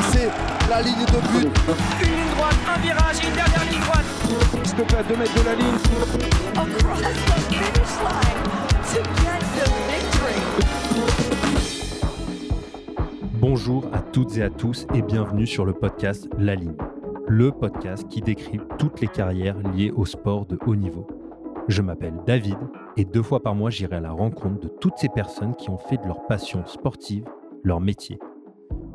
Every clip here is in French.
dépasser la ligne de but. Une ligne droite, un virage, une dernière ligne droite. S'il te plaît, à 2 mètres de la ligne. across the finish line to get the victory. Bonjour à toutes et à tous et bienvenue sur le podcast La Ligne, le podcast qui décrit toutes les carrières liées au sport de haut niveau. Je m'appelle David et deux fois par mois j'irai à la rencontre de toutes ces personnes qui ont fait de leur passion sportive leur métier.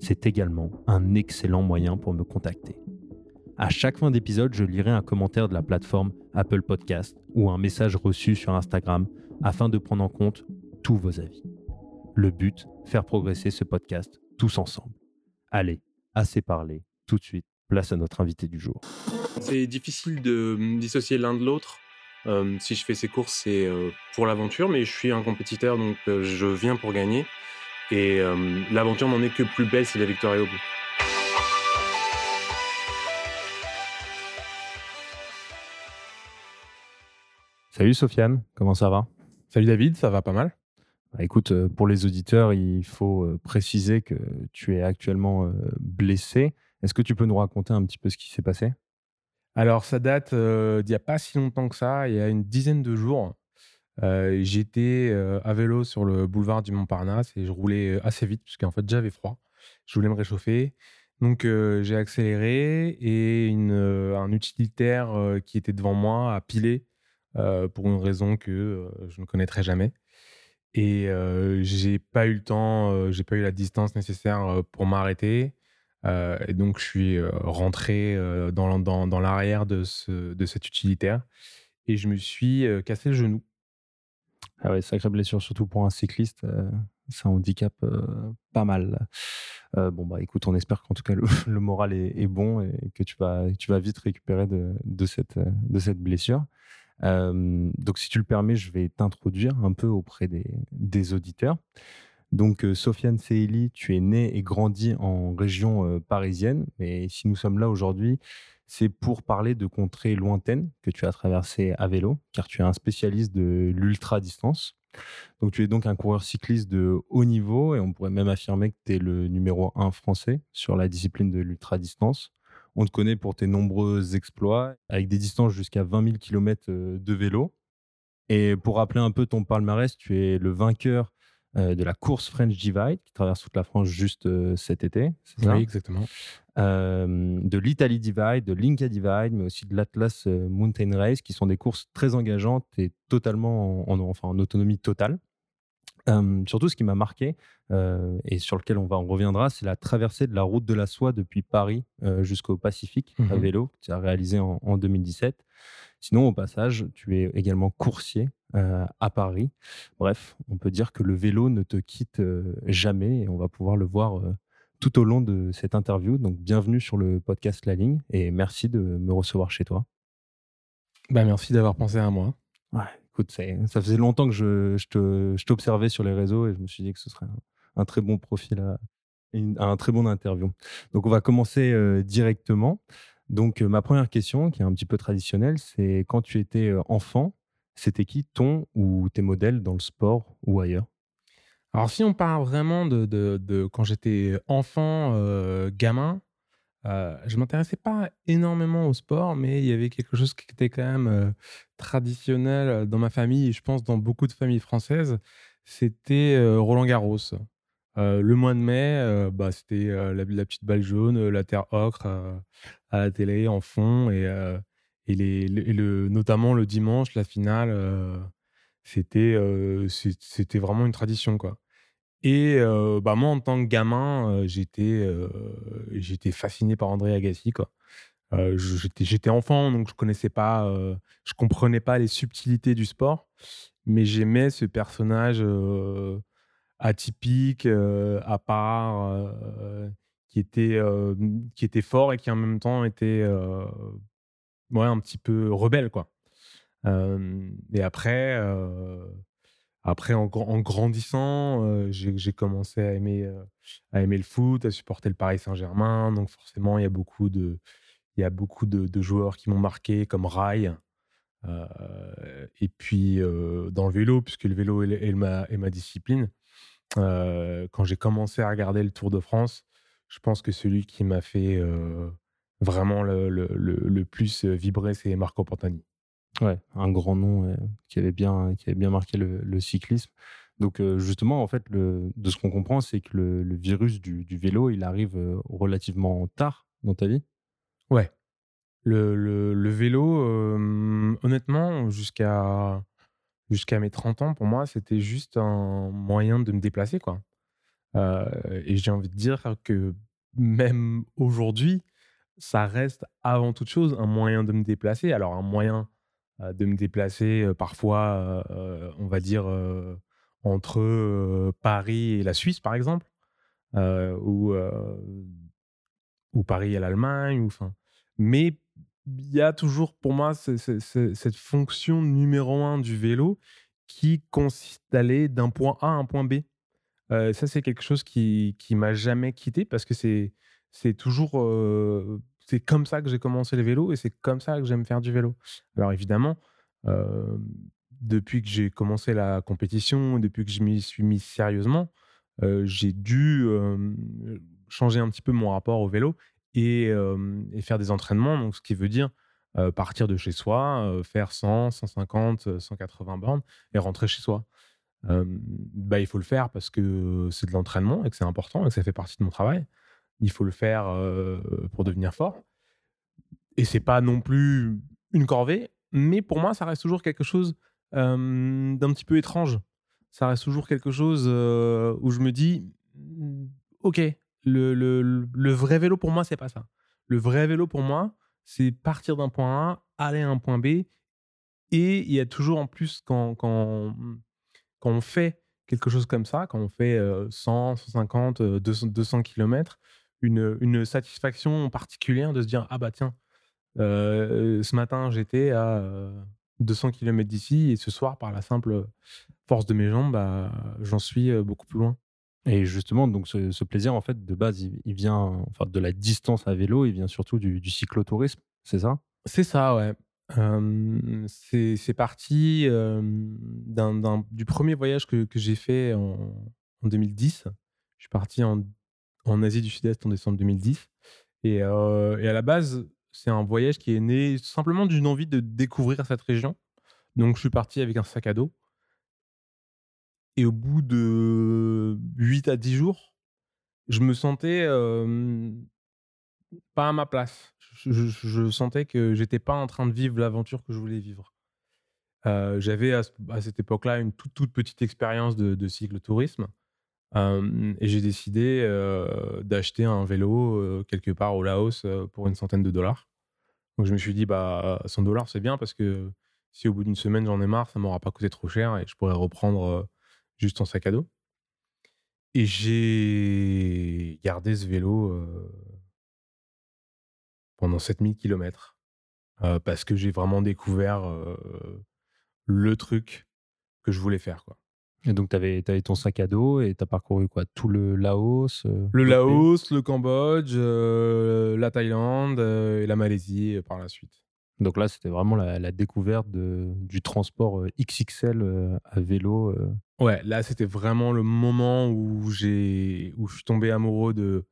C'est également un excellent moyen pour me contacter. À chaque fin d'épisode, je lirai un commentaire de la plateforme Apple Podcast ou un message reçu sur Instagram afin de prendre en compte tous vos avis. Le but, faire progresser ce podcast tous ensemble. Allez, assez parlé, tout de suite, place à notre invité du jour. C'est difficile de me dissocier l'un de l'autre. Euh, si je fais ces courses, c'est euh, pour l'aventure, mais je suis un compétiteur, donc euh, je viens pour gagner. Et euh, l'aventure n'en est que plus belle si la victoire est au bout. Salut Sofiane, comment ça va? Salut David, ça va pas mal Bah, Écoute, euh, pour les auditeurs, il faut euh, préciser que tu es actuellement blessé. Est-ce que tu peux nous raconter un petit peu ce qui s'est passé? Alors ça date euh, d'il n'y a pas si longtemps que ça, il y a une dizaine de jours. Euh, J'étais euh, à vélo sur le boulevard du Montparnasse et je roulais euh, assez vite puisqu'en fait j'avais froid. Je voulais me réchauffer. Donc j'ai accéléré et un utilitaire qui était devant moi a pilé pour une raison que je ne connaîtrai jamais. Et j'ai pas eu le temps, j'ai pas eu la distance nécessaire pour m'arrêter. Et donc, je suis rentré dans, l'arrière de, ce, de cet utilitaire et je me suis cassé le genou. Ah ouais, sacrée blessure, surtout pour un cycliste. euh, ça handicape euh, pas mal. Euh, bon, bah écoute, on espère qu'en tout cas le, moral est, bon et que tu vas, tu vas vite récupérer de, de cette, euh, de cette blessure. Donc, si tu le permets, je vais t'introduire un peu auprès des, des auditeurs. Donc, Sofiane Seili, tu es né et grandi en région parisienne, mais si nous sommes là aujourd'hui, c'est pour parler de contrées lointaines que tu as traversées à vélo, car tu es un spécialiste de l'ultra-distance. Donc, tu es donc un coureur cycliste de haut niveau et on pourrait même affirmer que tu es le numéro un français sur la discipline de l'ultra-distance. On te connaît pour tes nombreux exploits avec des distances jusqu'à 20 000 km de vélo. Et pour rappeler un peu ton palmarès, tu es le vainqueur euh, de la course French Divide qui traverse toute la France juste euh, cet été. c'est ça? Oui, exactement. Euh, de l'Italie Divide, de l'Inca Divide, mais aussi de l'Atlas euh, Mountain Race, qui sont des courses très engageantes et totalement en, en- enfin, en autonomie totale. Euh, surtout, ce qui m'a marqué euh, et sur lequel on, va, on reviendra, c'est la traversée de la route de la soie depuis Paris euh, jusqu'au Pacifique à Mhm. vélo, que tu as réalisé en, en 2017. Sinon, au passage, tu es également coursier à Paris. Bref, on peut dire que le vélo ne te quitte jamais et on va pouvoir le voir tout au long de cette interview. Donc, bienvenue sur le podcast La Ligne et merci de me recevoir chez toi. Bah, merci d'avoir pensé à moi. Ouais, écoute, ça faisait longtemps que je, je t'observais sur les réseaux et je me suis dit que ce serait un, un très bon profil, à, un très bon interview. Donc, on va commencer euh, directement. Donc, euh, ma première question, qui est un petit peu traditionnelle, c'est quand tu étais euh, enfant, c'était qui ton ou tes modèles dans le sport ou ailleurs? Alors, si on parle vraiment de, de- de quand j'étais enfant, euh, gamin, euh, je m'intéressais pas énormément au sport, mais il y avait quelque chose qui était quand même euh, traditionnel dans ma famille, et je pense dans beaucoup de familles françaises, c'était euh, Roland Garros. Euh, le mois de mai, euh, bah, c'était euh, la, petite balle jaune, euh, la terre ocre euh, à la télé en fond, et, euh, et, les, le- et le- notamment le dimanche, la finale, euh, c'était c'était vraiment une tradition. quoi. Et bah, moi, en tant que gamin, j'étais j'étais fasciné par André Agassi. Quoi. J'étais j'étais enfant, donc je connaissais pas, je comprenais pas les subtilités du sport, mais j'aimais ce personnage atypique, à part, qui était, qui était fort et qui en même temps était ouais, un petit peu rebelle. Quoi. Et après, après en, gr- en grandissant, j'ai commencé à aimer, à aimer le foot, à supporter le Paris Saint-Germain. Donc forcément, il y a beaucoup de, il y a beaucoup de, joueurs qui m'ont marqué, comme Rai. Et puis dans le vélo, puisque le vélo est, ma, discipline, quand j'ai commencé à regarder le Tour de France, je pense que celui qui m'a fait vraiment le, le- le- le plus vibrer, c'est Marco Pantani. Ouais, un grand nom qui, avait bien, qui avait bien marqué le, cyclisme. Donc euh, justement, en fait, le, de ce qu'on comprend, c'est que le, virus du, vélo, il arrive euh, relativement tard dans ta vie? Ouais. Le, vélo, honnêtement, jusqu'à mes 30 ans, pour moi, c'était juste un moyen de me déplacer, quoi. Euh, et j'ai envie de dire que même aujourd'hui, ça reste avant toute chose un moyen de me déplacer. Alors, un moyen de me déplacer parfois, on va dire, entre Paris et la Suisse, par exemple, ou, ou Paris et l'Allemagne. mais il y a toujours pour moi ce- ce- ce- cette fonction numéro un du vélo qui consiste d'aller d'un point A à un point B. Ça, c'est quelque chose qui, qui m'a jamais quitté parce que c'est, c'est toujours. C'est comme ça que j'ai commencé le vélo et c'est comme ça que j'aime faire du vélo. Alors évidemment, depuis que j'ai commencé la compétition, depuis que je m'y suis mis sérieusement, j'ai dû changer un petit peu mon rapport au vélo et, faire des entraînements. Donc, ce qui veut dire partir de chez soi, faire 100, 150, euh, 180 bornes et rentrer chez soi. Bah, il faut le faire parce que c'est de l'entraînement et que c'est important et que ça fait partie de mon travail. Il faut le faire euh, pour devenir fort. Et c'est pas non plus une corvée, mais pour moi, ça reste toujours quelque chose d'un petit peu étrange. Ça reste toujours quelque chose euh, où je me dis, mm, ok, le, le- vrai vélo pour moi, c'est pas ça. Le vrai vélo pour moi, c'est partir d'un point A, aller à un point B. Et il y a toujours en plus, quand, quand, quand on fait quelque chose comme ça, quand on fait euh, 100, 150, euh, 200, 200 km, une, une satisfaction particulière de se dire Ah bah tiens, euh, ce matin j'étais à euh, 200 km d'ici et ce soir, par la simple force de mes jambes, bah, j'en suis euh, beaucoup plus loin. Et justement, donc ce, ce plaisir, en fait, de base, il, il vient enfin, de la distance à vélo, il vient surtout du, du cyclotourisme, c'est ça? C'est ça, ouais. Euh, c'est parti euh, du premier voyage que, que j'ai fait en, en 2010. Je suis parti en, en Asie du Sud-Est en décembre 2010. Et, euh, et à la base, c'est un voyage qui est né simplement d'une envie de découvrir cette région. Donc, je suis parti avec un sac à dos. Et au bout de 8 à 10 jours, je me sentais pas à ma place. Je, sentais que j'étais pas en train de vivre l'aventure que je voulais vivre. Euh, J'avais à cette époque-là une toute, toute petite expérience de, de cyclotourisme. Et j'ai décidé d'acheter un vélo quelque part au Laos pour une centaine de dollars. Donc je me suis dit, bah, 100 dollars, c'est bien parce que si au bout d'une semaine j'en ai marre, ça m'aura pas coûté trop cher et je pourrais reprendre juste en sac à dos. Et j'ai gardé ce vélo pendant 7000 km parce que j'ai vraiment découvert le truc que je voulais faire. Quoi. Et donc, tu avais, ton sac à dos et tu as parcouru quoi? Tout le Laos euh, Le Laos, le Cambodge, euh, la Thaïlande euh, et la Malaisie par la suite. Donc là, c'était vraiment la, la découverte de, du transport XXL à vélo. Ouais, là, c'était vraiment le moment où, j'ai, où je suis tombé amoureux de,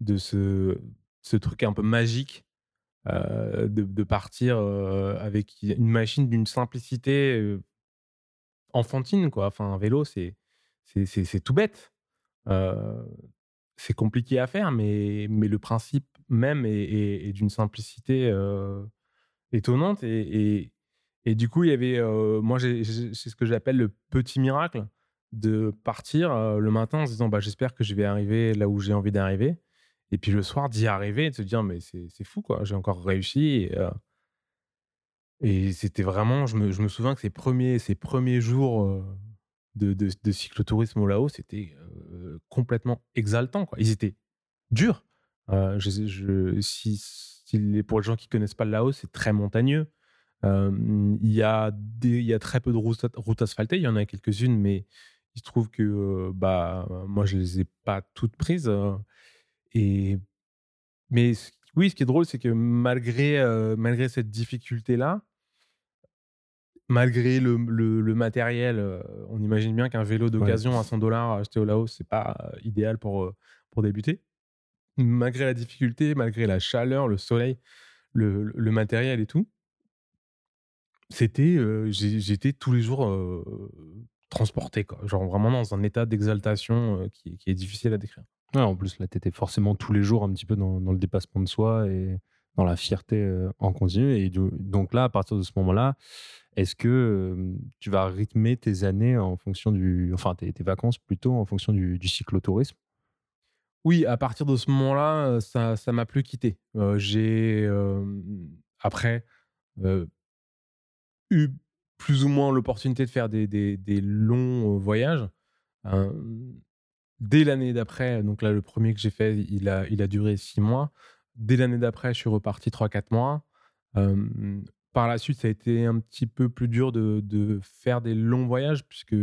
de ce, ce truc un peu magique de, de partir avec une machine d'une simplicité enfantine. Quoi. Enfin, un vélo, c'est, c'est, tout bête. Euh, c'est compliqué à faire, mais, mais le principe même est, d'une simplicité euh, étonnante. Et, et, du coup, il y avait, euh, moi, c'est ce que j'appelle le petit miracle de partir le matin en se disant bah, j'espère que je vais arriver là où j'ai envie d'arriver. Et puis le soir, d'y arriver et de se dire mais c'est fou, quoi, j'ai encore réussi. Et c'était vraiment, je me, souviens que ces premiers, ces premiers jours de, de, de cyclotourisme au Laos, c'était complètement exaltant. Ils étaient durs. Pour les gens qui connaissent pas le Laos, c'est très montagneux. Il y, a très peu de routes, asphaltées. Il y en a quelques-unes, mais il se trouve que bah, moi, je les ai pas toutes prises. mais oui, ce qui est drôle, c'est que malgré cette difficulté-là, malgré le, le- le matériel, euh, on imagine bien qu'un vélo d'occasion à 100 dollars acheté au Laos, c'est pas euh, idéal pour, euh, pour débuter. Malgré la difficulté, malgré la chaleur, le soleil, le, le matériel et tout, c'était, euh, j'étais tous les jours euh, transporté, quoi. Genre vraiment dans un état d'exaltation euh, qui, qui est difficile à décrire. Ouais, en plus, là, tu étais forcément tous les jours un petit peu dans, dans le dépassement de soi et dans la fierté euh, en continu. Et donc là, à partir de ce moment-là, est-ce que euh, tu vas rythmer tes années en fonction du. Enfin, tes, vacances plutôt en fonction du, du cyclotourisme? Oui, à partir de ce moment-là, euh, ça ça m'a plus quitté. J'ai après eu plus ou moins l'opportunité de faire des, des- des longs voyages. Euh, dès l'année d'après, donc là, le premier que j'ai fait, il a, il a duré six mois. Dès l'année d'après, je suis reparti 3-4 mois. Par la suite, ça a été un petit peu plus dur de, de faire des longs voyages puisque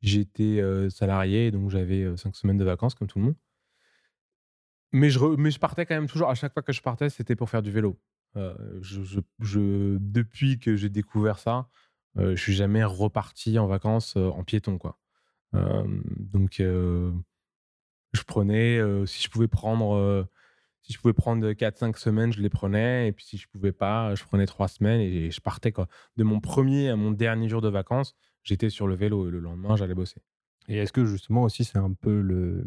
j'étais euh, salarié, donc j'avais euh, cinq semaines de vacances comme tout le monde. Mais je, mais je partais quand même toujours. À chaque fois que je partais, c'était pour faire du vélo. Depuis que j'ai découvert ça, je suis jamais reparti en vacances en piéton, quoi. Donc, je prenais, si je pouvais prendre, si je pouvais prendre 4-5 semaines, je les prenais. Et puis, si je pouvais pas, je prenais 3 semaines et, je partais, quoi. De mon premier à mon dernier jour de vacances, j'étais sur le vélo et le lendemain, j'allais bosser. Et est-ce que justement aussi c'est un peu le.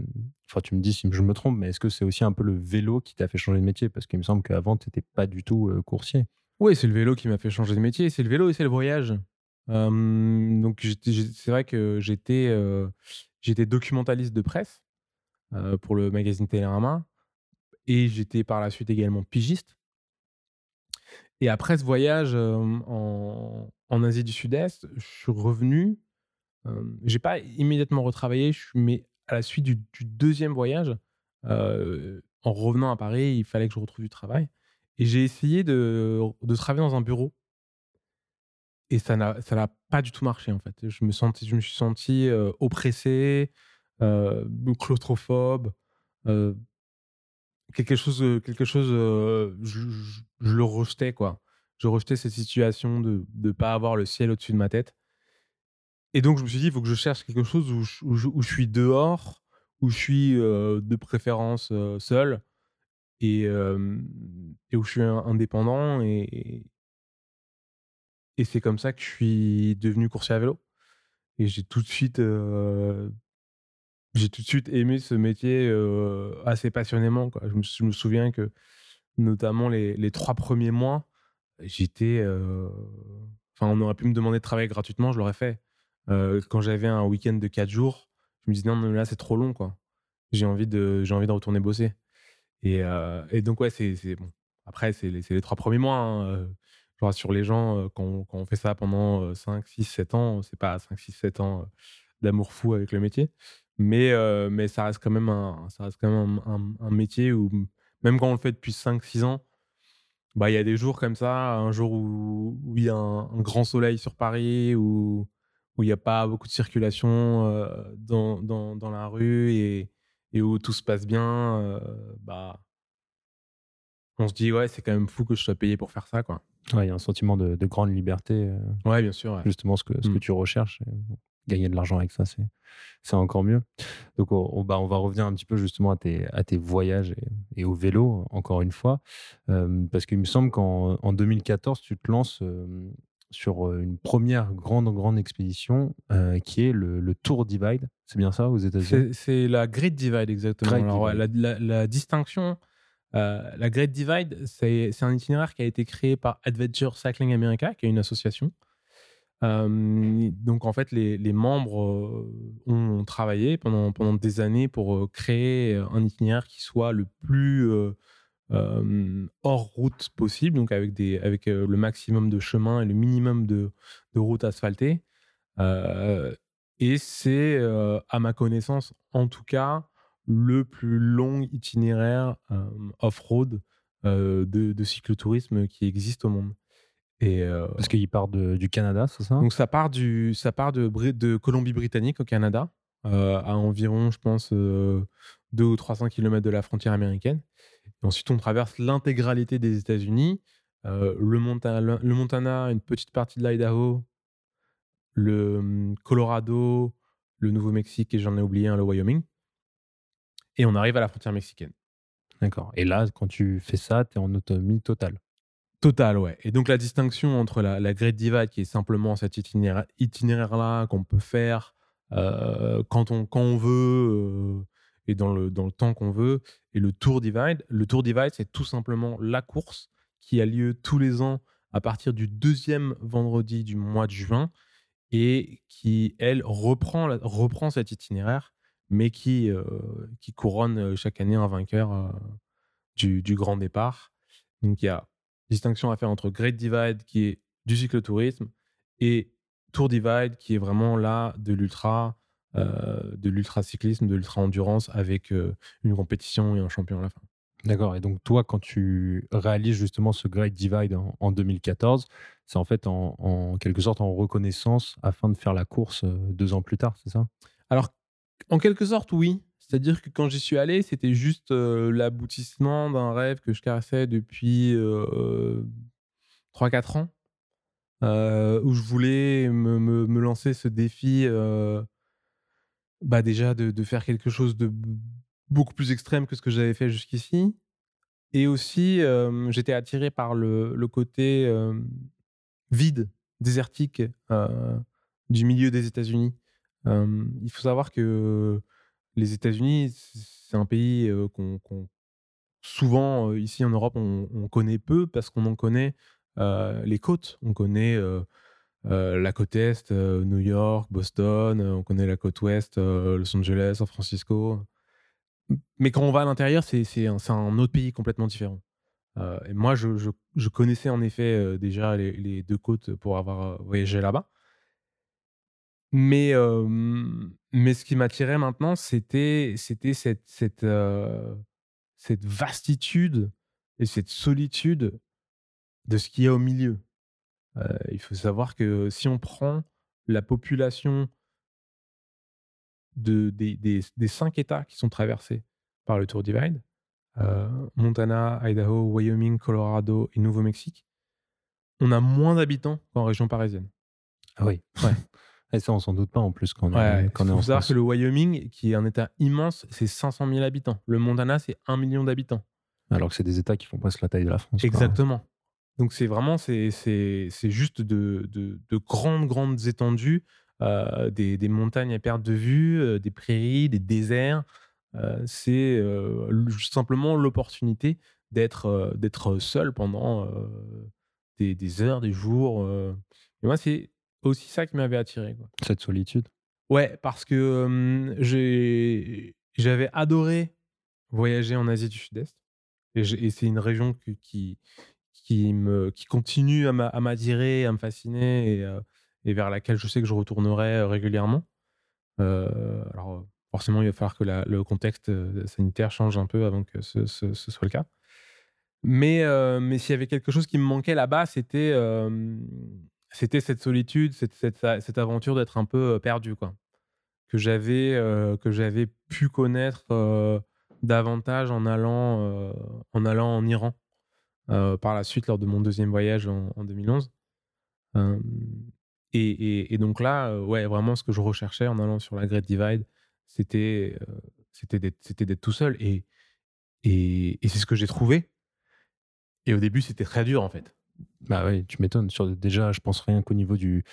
Enfin, tu me dis si je me trompe, mais est-ce que c'est aussi un peu le vélo qui t'a fait changer de métier? Parce qu'il me semble qu'avant, tu n'étais pas du tout euh, coursier. Oui, c'est le vélo qui m'a fait changer de métier. C'est le vélo et c'est le voyage. Euh, donc, c'est vrai que j'étais euh, j'étais documentaliste de presse euh, pour le magazine Télérama et j'étais par la suite également pigiste. Et après ce voyage en, Asie du Sud-Est, je suis revenu. J'ai pas immédiatement retravaillé, mais à la suite du, deuxième voyage, en revenant à Paris, il fallait que je retrouve du travail. Et j'ai essayé de, travailler dans un bureau. Et ça n'a pas du tout marché, en fait. Je me, suis senti euh, oppressé, claustrophobe. Quelque chose, quelque chose je, je- le rejetais, quoi. Je rejetais cette situation de ne pas avoir le ciel au-dessus de ma tête. Et donc, je me suis dit, il faut que je cherche quelque chose où je, où je- suis dehors, où je suis de préférence euh, seul et, et où je suis in- indépendant. Et, et c'est comme ça que je suis devenu coursier à vélo. Et j'ai tout de suite, j'ai tout de suite aimé ce métier assez passionnément. Je, me, souviens que, notamment les, trois premiers mois, j'étais. Enfin, on aurait pu me demander de travailler gratuitement, je l'aurais fait. Quand j'avais un week-end de quatre jours, je me disais non, là c'est trop long. J'ai envie de, j'ai envie de retourner bosser. Et, donc ouais, c'est, bon. Après, c'est les, trois premiers mois. hein, Je rassure les gens, quand, quand on fait ça pendant euh, 5, 6, 7 ans, c'est pas 5, 6, 7 ans d'amour fou avec le métier. Mais, euh, mais ça reste quand même, un, ça reste quand même un, un- un métier où, même quand on le fait depuis 5, 6 ans, bah, il y a des jours comme ça, un jour où il y a un, un grand soleil sur Paris, où où il n'y a pas beaucoup de circulation euh, dans, dans, dans la rue et, et où tout se passe bien, euh, bah, on se dit, ouais, c'est quand même fou que je sois payé pour faire ça, quoi. Ouais, il y a un sentiment de, de grande liberté, euh, Ouais, bien sûr. ouais. justement ce que, ce que Mm. tu recherches. Gagner de l'argent avec ça, c'est, c'est encore mieux. Donc, on, on- bah, on va revenir un petit peu justement à tes, à tes voyages et, et au vélo, encore une fois. Euh, parce qu'il me semble qu'en en 2014, tu te lances euh, sur une première grande, grande expédition euh, qui est le, le Tour Divide. C'est bien ça aux États-Unis? C'est c'est la Great Divide, exactement. Great Alors, ouais, Divide. la, la- la distinction, euh, la Great Divide, c'est c'est un itinéraire qui a été créé par Adventure Cycling America, qui est une association. Donc, en fait, les, membres ont travaillé pendant, pendant des années pour créer un itinéraire qui soit le plus hors route possible, donc avec, des, avec le maximum de chemins et le minimum de, de routes asphaltées. Et c'est, à ma connaissance, en tout cas, le plus long itinéraire off-road de, de cyclotourisme qui existe au monde. Et, euh, Parce qu'il part de- du Canada, c'est ça? Donc ça part, du, ça part de, Bri- de Colombie-Britannique au Canada, euh, à environ, je pense, euh, 2 ou 300 km de la frontière américaine. Et ensuite, on traverse l'intégralité des États-Unis, euh, le, Monta- le Montana, une petite partie de l'Idaho, le hum, Colorado, le Nouveau-Mexique et j'en ai oublié un, le Wyoming. Et on arrive à la frontière mexicaine. D'accord. Et là, quand tu fais ça, tu es en autonomie totale. Total, ouais. Et donc la distinction entre la, la Great Divide, qui est simplement cet itinéraire- itinéraire-là qu'on peut faire euh, quand, on, quand on veut euh, et dans le, dans le temps qu'on veut, et le Tour Divide. Le Tour Divide, c'est tout simplement la course qui a lieu tous les ans à partir du deuxième vendredi du mois de juin et qui, elle, reprend, reprend cet itinéraire, mais qui, euh, qui couronne chaque année un vainqueur du, du grand départ. Donc il y a distinction à faire entre Great Divide, qui est du cyclotourisme, et Tour Divide, qui est vraiment là de l'ultra, euh, de l'ultra-cyclisme, de l'ultra-endurance, avec euh, une compétition et un champion à la fin. D'accord. Et donc, toi, quand tu réalises justement ce Great Divide en, en 2014, c'est en fait en, en quelque sorte en reconnaissance afin de faire la course euh, deux ans plus tard, c'est ça? Alors, en quelque sorte, oui. C'est-à-dire que quand j'y suis allé, c'était juste euh, l'aboutissement d'un rêve que je caressais depuis euh, 3-4 ans, euh, où je voulais me, me- me lancer ce défi, euh, bah déjà de, de faire quelque chose de beaucoup plus extrême que ce que j'avais fait jusqu'ici. Et aussi, j'étais attiré par le, le côté vide, désertique du milieu des États-Unis. Il faut savoir que les États-Unis, c'est un pays qu'on souvent ici en Europe on, on connaît peu parce qu'on en connaît les côtes. On connaît la côte est, New York, Boston. on connaît la côte ouest, Los Angeles, San Francisco. Mais quand on va à l'intérieur, c'est un, autre pays complètement différent. Et moi, je, connaissais en effet déjà les, deux côtes pour avoir voyagé là-bas. Mais, euh, mais ce qui m'attirait maintenant, c'était c'était cette, cette, euh, cette vastitude et cette solitude de ce qu'il y a au milieu. Euh, il faut savoir que si on prend la population de, des, des, des cinq États qui sont traversés par le Tour Divide, Montana, Idaho, Wyoming, Colorado et Nouveau-Mexique, on a moins d'habitants qu'en région parisienne. Ah oui. Ouais. Et ça, on s'en doute pas en plus quand on Ouais, est, quand est faut en savoir France. que le Wyoming, qui est un État immense, c'est 500 000 habitants. Le Montana, c'est 1 million d'habitants. Alors que c'est des États qui font presque la taille de la France. quoi. Exactement. Donc c'est vraiment, c'est juste de, de, de grandes, grandes étendues, euh, des, des montagnes à perte de vue, euh, des prairies, des déserts. Euh, c'est simplement l'opportunité d'être d'être seul pendant des, des heures, des jours. Et moi, c'est aussi ça qui m'avait attiré. Quoi. Cette solitude. Ouais, parce que euh, j'ai- j'avais adoré voyager en Asie du Sud-Est. Et, c'est une région qui, qui, me, qui continue à m'a- à m'attirer, à me fasciner et, euh, et vers laquelle je sais que je retournerai euh, régulièrement. Euh, alors, forcément, il va falloir que la- le contexte sanitaire change un peu avant que ce, ce- ce soit le cas. Mais, euh, mais s'il y avait quelque chose qui me manquait là-bas, c'était c'était cette solitude, cette, cette, cette aventure d'être un peu perdu, quoi. Que j'avais pu connaître davantage en allant, en allant en Iran par la suite lors de mon deuxième voyage en, en 2011. Euh, et, et- donc là, ouais, vraiment ce que je recherchais en allant sur la Great Divide, c'était c'était d'être d'être tout seul. Et, et c'est ce que j'ai trouvé. Et au début, c'était très dur en fait. Bah oui, tu m'étonnes. Déjà, je pense rien qu'au niveau du,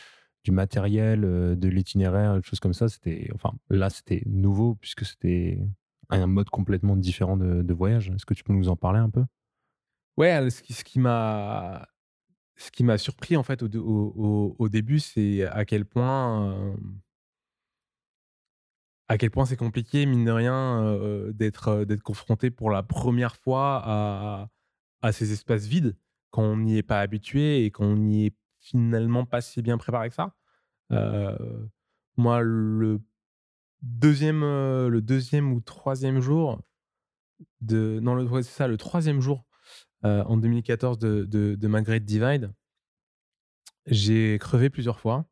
matériel, euh, de l'itinéraire, des choses comme ça, c'était. Enfin, là, c'était nouveau puisque c'était un mode complètement différent de, voyage. Est-ce que tu peux nous en parler un peu? Ouais, ce qui, ce qui m'a ce qui m'a surpris en fait au, début, c'est à quel point euh, à quel point c'est compliqué mine de rien euh, d'être euh, d'être confronté pour la première fois à ces espaces vides quand on n'y est pas habitué et qu'on n'y est finalement pas si bien préparé que ça. Moi, le deuxième, le deuxième ou troisième jour de. Non, le- c'est ça, le troisième jour en 2014 de, de, ma Great Divide, j'ai crevé plusieurs fois.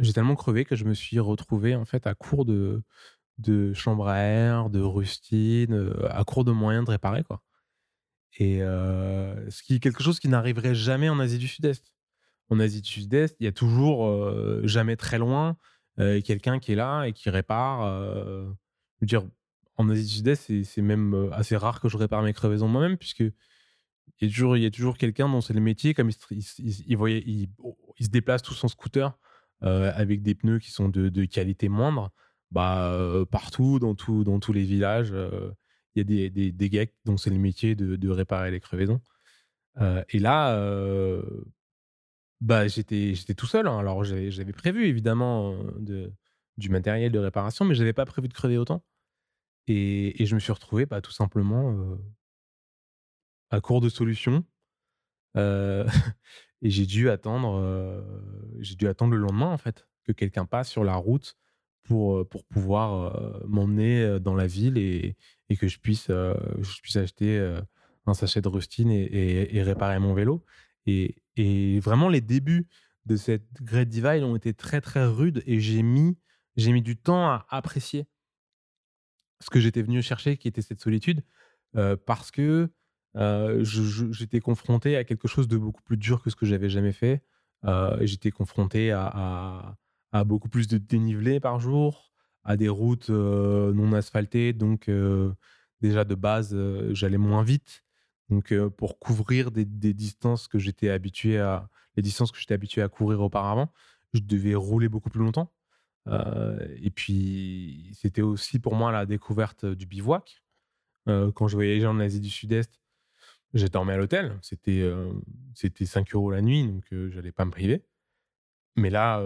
J'ai tellement crevé que je me suis retrouvé en fait à court de, de chambre à air, de rustine, à court de moyens de réparer quoi. Et ce qui est quelque chose qui n'arriverait jamais en Asie du Sud-Est. En Asie du Sud-Est, il y a toujours jamais très loin quelqu'un qui est là et qui répare. dire, en Asie du Sud-Est, c'est- même assez rare que je répare mes crevaisons moi-même puisque il y a toujours, toujours quelqu'un dont c'est le métier, comme il, il il se- il se déplace tout son scooter avec des pneus qui sont de, de qualité moindre. Bah, partout, dans, tout, dans tous les villages, il y a des, des, des dont c'est le métier de, réparer les crevaisons. Euh, et là, euh, bah, j'étais, j'étais tout seul. hein. Alors, j'avais, prévu évidemment euh, de, du matériel de réparation, mais je n'avais pas prévu de crever autant. Et, je me suis retrouvé bah, tout simplement à court de solutions. Et j'ai dû attendre, j'ai dû attendre le lendemain en fait que quelqu'un passe sur la route pour pour pouvoir m'emmener dans la ville et, et que je puisse euh, je puisse acheter euh, un sachet de rustine et, réparer mon vélo. Et, vraiment les débuts de cette Great Divide ont été très très rudes et j'ai mis j'ai mis du temps à apprécier ce que j'étais venu chercher, qui était cette solitude, euh, parce que j'étais confronté à quelque chose de beaucoup plus dur que ce que j'avais jamais fait. J'étais confronté à- à beaucoup plus de dénivelé par jour, à des routes non asphaltées, donc déjà de base, j'allais moins vite. Donc pour couvrir des, distances que j'étais habitué à, les distances que j'étais habitué à courir auparavant, je devais rouler beaucoup plus longtemps. Et puis, c'était aussi pour moi la découverte du bivouac. Quand je voyageais en Asie du Sud-Est, j'ai dormi à l'hôtel. C'était c'était 5 euros la nuit, donc j'allais pas me priver. Mais là,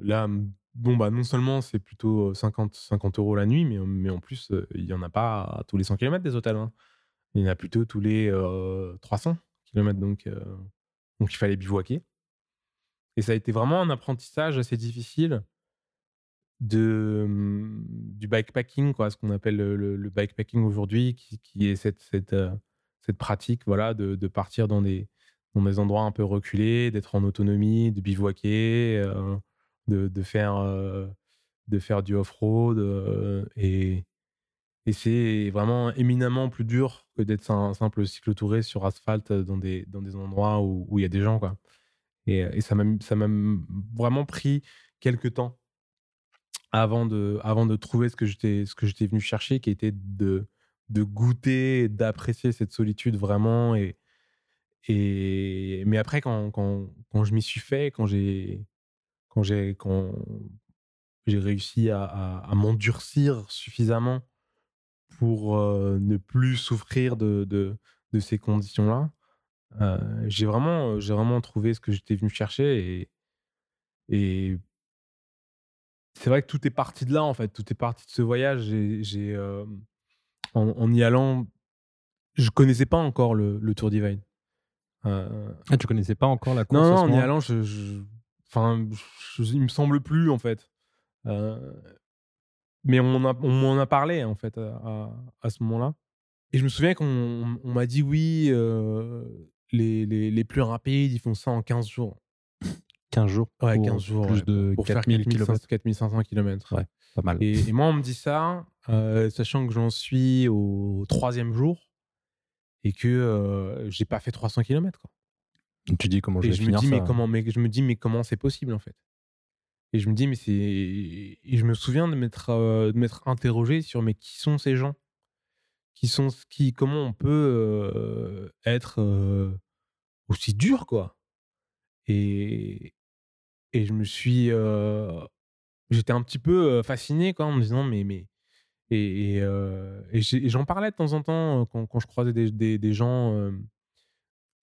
là bon, bah, non seulement c'est plutôt 50, 50 euros la nuit, mais, mais en plus, il y en a pas tous les 100 km des hôtels. hein. Il y en a plutôt tous les euh, 300 km. Donc, donc, il fallait bivouaquer. Et ça a été vraiment un apprentissage assez difficile de, hum, du bikepacking, quoi, ce qu'on appelle le, bikepacking aujourd'hui, qui, qui est cette, cette, cette pratique voilà, de, de partir dans des, dans des endroits un peu reculés, d'être en autonomie, de bivouaquer, de, de, faire, euh, de faire du off-road. euh, et et c'est vraiment éminemment plus dur que d'être un simple cyclotouriste sur asphalte dans des, dans des endroits où il y a des gens. Quoi. Et, et ça m'a vraiment pris quelques temps avant de, avant de trouver ce que j'étais ce que j'étais venu chercher, qui était de, de goûter, d'apprécier cette solitude vraiment. Et, et, mais après, quand, quand, quand je m'y suis fait, quand j'ai quand j'ai quand j'ai réussi à, à, à m'endurcir suffisamment pour euh, ne plus souffrir de, de, de ces conditions-là, euh, j'ai vraiment, j'ai vraiment trouvé ce que j'étais venu chercher et, et c'est vrai que tout est parti de là en fait, tout est parti de ce voyage. J'ai, euh, en, en y allant, je connaissais pas encore le, le Tour Divide. Euh, Ah, tu connaissais pas encore la course non, non, en y allant, je, je- enfin, je- il me semble plus en fait. Euh, mais on m'en a, on m'en a parlé en fait à, à- ce moment-là. Et je me souviens qu'on on m'a dit oui, euh, les, les, les plus rapides, ils font ça en 15 jours. 15 jours. Ouais, pour 15 jours. Plus ouais, de pour faire 4000 km. 4500 km. Ouais, pas mal. Et, et moi, on me dit ça, euh, sachant que j'en suis au troisième jour et que euh, j'ai pas fait 300 km. Quoi. Tu dis comment je vais je me finir dis, ça mais comment, mais je me dis, mais comment c'est possible en fait? Et je me dis, mais c'est. Et je me souviens de m'être, euh, interrogé sur, mais qui sont ces gens? Qui sont, qui, comment on peut euh, être euh, aussi dur, quoi? Et, et je me suis. euh, j'étais un petit peu euh, fasciné, quoi, en me disant, mais. mais et, et, euh, et j'en parlais de temps en temps quand, quand je croisais des, des, des gens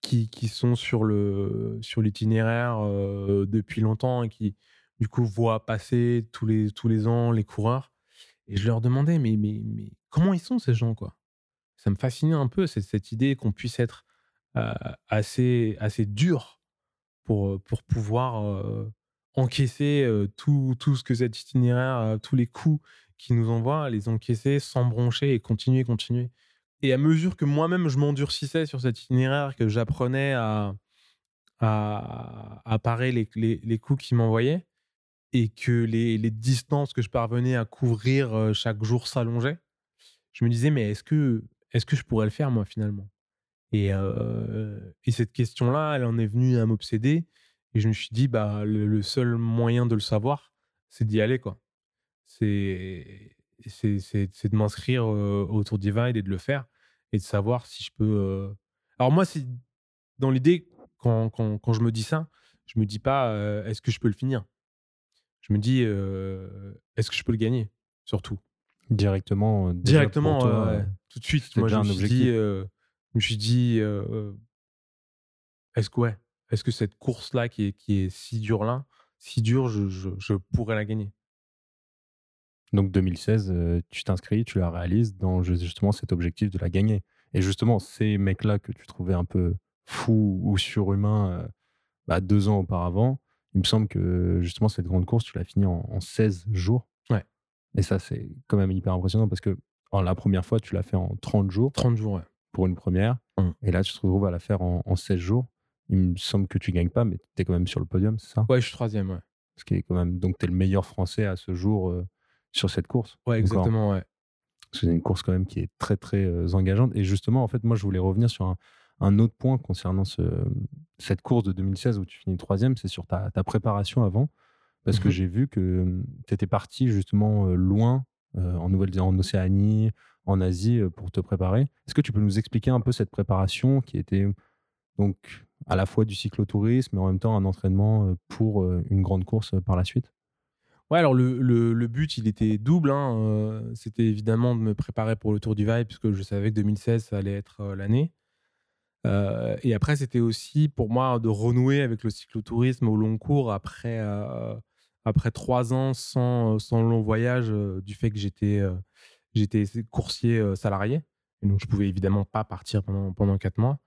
qui, qui sont sur le sur l'itinéraire euh, depuis longtemps et qui du coup voient passer tous les tous les ans les coureurs et je leur demandais mais mais mais comment ils sont ces gens quoi? Ça me fascinait un peu cette, cette idée qu'on puisse être euh, assez assez dur pour pour pouvoir euh, encaisser euh, tout, tout ce que cet itinéraire, euh, tous les coups qu'il nous envoie, les encaisser sans broncher et continuer, continuer. Et à mesure que moi-même je m'endurcissais sur cet itinéraire, que j'apprenais à, à, parer les, les, coups qu'il m'envoyait, et que les, les distances que je parvenais à couvrir euh, chaque jour s'allongeaient, je me disais, mais est-ce que, est-ce que je pourrais le faire moi finalement? Et, euh, et cette question-là, elle en est venue à m'obséder. Et je me suis dit, bah, le, seul moyen de le savoir, c'est d'y aller. quoi. C'est de m'inscrire euh, au Tour Divide et de le faire et de savoir si je peux. euh, Alors, moi, c'est dans l'idée, quand, quand, quand je me dis ça, je me dis pas euh, est-ce que je peux le finir? Je me dis euh, est-ce que je peux le gagner Surtout? Directement, euh, déjà Directement, pour toi, ouais, ouais. tout de suite. c'était Moi, je déjà me un suis objectif. dit, euh, je me suis dit euh, est-ce que, ouais, est-ce que cette course-là, qui est, qui est si dure là, si dure, je, je, je pourrais la gagner? Donc 2016, euh, tu t'inscris, tu la réalises dans ju- justement cet objectif de la gagner. Et justement, ces mecs-là que tu trouvais un peu fous ou surhumains euh, bah, deux ans auparavant, il me semble que justement cette grande course, tu l'as finie en, en 16 jours. Ouais. Et ça, c'est quand même hyper impressionnant parce que alors, la première fois, tu l'as fait en 30 jours 30 jours, ouais. pour une première. Mm. Et là, tu te retrouves à la faire en, en 16 jours. Il me semble que tu gagnes pas, mais tu es quand même sur le podium, c'est ça? Ouais, je suis troisième, ouais. Ce qui est quand même. Donc, tu es le meilleur français à ce jour euh, sur cette course. Ouais, Encore. exactement, ouais. C'est une course quand même qui est très très euh, engageante. Et justement, en fait, moi, je voulais revenir sur un, un autre point concernant ce, cette course de 2016 où tu finis troisième, c'est sur ta, ta préparation avant. Parce que Mhm. j'ai vu que tu étais parti justement euh, loin, euh, en Nouvelle-Zélande, en Océanie, en Asie, euh, pour te préparer. Est-ce que tu peux nous expliquer un peu cette préparation qui était donc à la fois du cyclotourisme, mais en même temps un entraînement euh, pour euh, une grande course euh, par la suite? Ouais, alors le, but, il était double. hein, euh, C'était évidemment de me préparer pour le Tour du Vaille, puisque je savais que 2016, ça allait être euh, l'année. Euh, et après, c'était aussi pour moi de renouer avec le cyclotourisme au long cours après, après trois ans sans, sans long voyage, du fait que j'étais j'étais coursier salarié. Et donc, je pouvais évidemment pas partir pendant, pendant quatre mois.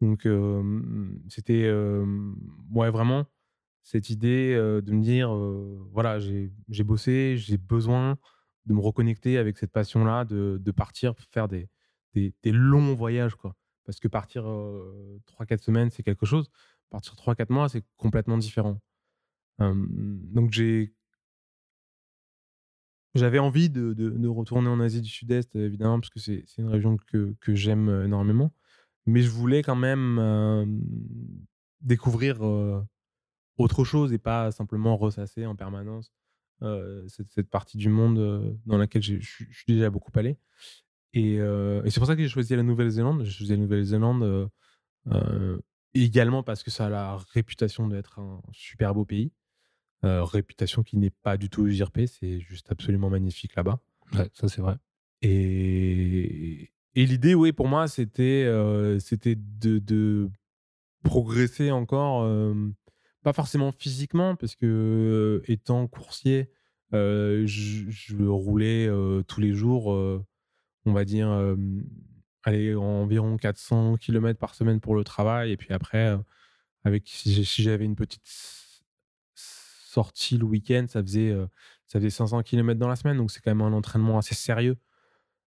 Donc, c'était ouais, vraiment cette idée euh, de me dire euh, voilà, j'ai bossé, j'ai besoin de me reconnecter avec cette passion-là, de, de partir faire des, des, longs voyages. Quoi. Parce que partir 3-4 semaines, c'est quelque chose. Partir 3-4 mois, c'est complètement différent. Euh, donc, j'ai. J'avais envie de, de, retourner en Asie du Sud-Est, évidemment, parce que c'est une région que, que j'aime euh, énormément. Mais je voulais quand même euh, découvrir euh, autre chose et pas simplement ressasser en permanence euh, cette, cette partie du monde dans laquelle je suis déjà beaucoup allé. Et, euh, et c'est pour ça que j'ai choisi la Nouvelle-Zélande. J'ai choisi la Nouvelle-Zélande euh, également parce que ça a la réputation d'être un super beau pays. Réputation qui n'est pas du tout usurpée, c'est juste absolument magnifique là-bas. Ouais, ça c'est vrai. Et, et l'idée, oui, pour moi, c'était c'était de, de progresser encore, pas forcément physiquement, parce que euh, étant coursier, euh, je, roulais euh, tous les jours, on va dire, allez, environ 400 km par semaine pour le travail. Et puis après, avec, si j'avais une petite sortie le week-end, ça faisait, ça faisait 500 km dans la semaine. Donc c'est quand même un entraînement assez sérieux.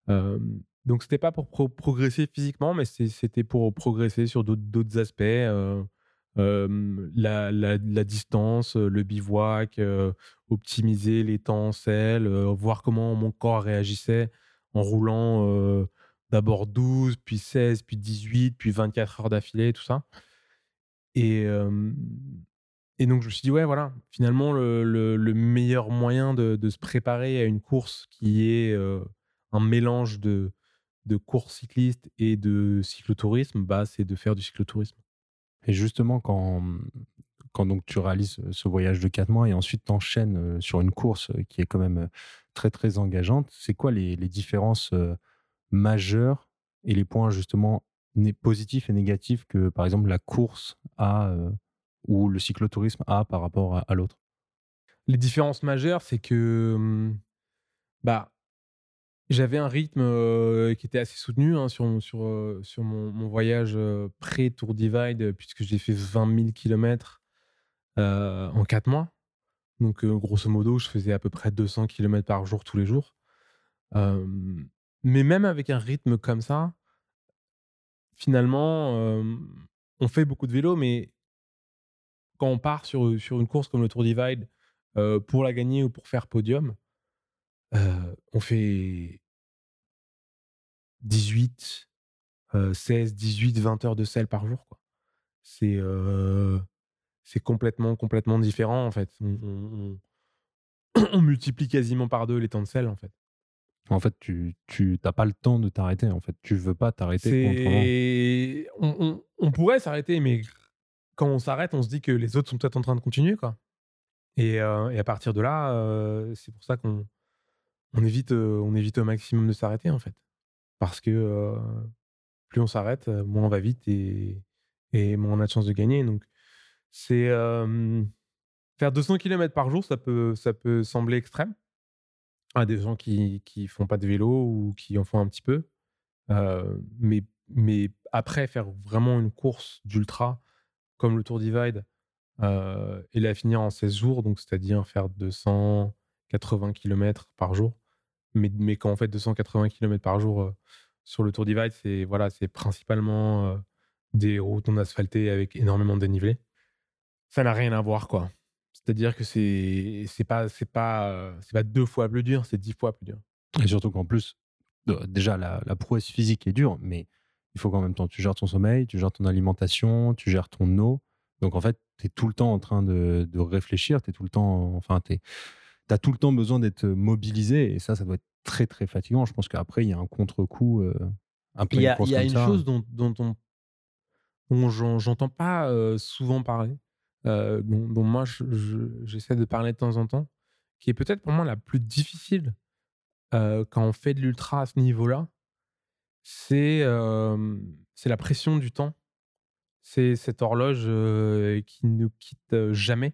Euh, donc c'était pas pour pro- progresser physiquement, mais c'était pour progresser sur d'autres- aspects. La, distance, le bivouac, optimiser les temps en selle, voir comment mon corps réagissait en roulant d'abord 12, puis 16, puis 18, puis 24 heures d'affilée, tout ça. Et, donc je me suis dit, ouais, voilà, finalement, le, le- le meilleur moyen de, se préparer à une course qui est un mélange de, de course cycliste et de cyclotourisme, bah, c'est de faire du cyclotourisme. Et justement, quand, quand donc tu réalises ce voyage de 4 mois et ensuite t'enchaînes sur une course euh, qui est quand même euh, très très engageante, c'est quoi les, les différences euh, majeures et les points justement positifs et négatifs que par exemple la course a euh, ou le cyclotourisme a par rapport à, à l'autre? Les différences majeures, c'est que hum, bah, j'avais un rythme euh, qui était assez soutenu hein, sur, sur, euh, sur mon, mon voyage euh, pré-Tour Divide, euh, puisque j'ai fait 20 000 km en 4 mois. Donc, euh, grosso modo, je faisais à peu près 200 km par jour tous les jours. Euh, mais même avec un rythme comme ça, finalement, euh, on fait beaucoup de vélo, mais quand on part sur, sur une course comme le Tour Divide euh, pour la gagner ou pour faire podium, euh, on fait 18, euh, 16, 18, 20 heures de selle par jour. quoi. C'est euh, c'est complètement, complètement différent en fait. On, on- on- on multiplie quasiment par deux les temps de selle en fait. En fait, tu tu t'as pas le temps de t'arrêter. En fait, tu veux pas t'arrêter. C'est- on, pourrait s'arrêter, mais quand on s'arrête, on se dit que les autres sont peut-être en train de continuer. Quoi. Et, euh, et à partir de là, c'est pour ça qu'on on évite, on évite au maximum de s'arrêter, en fait. Parce que plus on s'arrête, moins on va vite et, moins on a de chances de gagner. Donc, faire 200 km par jour, ça peut, ça peut sembler extrême à des gens qui qui font pas de vélo ou qui en font un petit peu. Mais, mais après, faire vraiment une course d'ultra comme le Tour Divide et la finir en 16 jours, donc c'est-à-dire faire 280 km par jour. Mais, quand on fait 280 km par jour euh, sur le Tour Divide, c'est voilà, c'est principalement euh, des routes non asphaltées avec énormément de dénivelé. Ça n'a rien à voir, quoi. C'est-à-dire que c'est c'est pas pas euh, c'est pas deux fois plus dur, c'est dix fois plus dur. Et surtout qu'en plus, déjà, la, la prouesse physique est dure, mais il faut qu'en même temps, tu gères ton sommeil, tu gères ton alimentation, tu gères ton eau. Donc, en fait, tu es tout le temps en train de, de réfléchir, tu es tout le temps, enfin, tu as tout le temps besoin d'être mobilisé, et ça, ça doit être très, très fatigant. Je pense qu'après, il y a un contre-coup. euh, Il y a, y une ça. chose dont, dont on j'entends pas euh, souvent parler, euh, dont, dont moi je- je- j'essaie de parler de temps en temps, qui est peut-être pour moi la plus difficile quand on fait de l'ultra à ce niveau-là, c'est c'est la pression du temps. C'est cette horloge qui ne quitte euh, jamais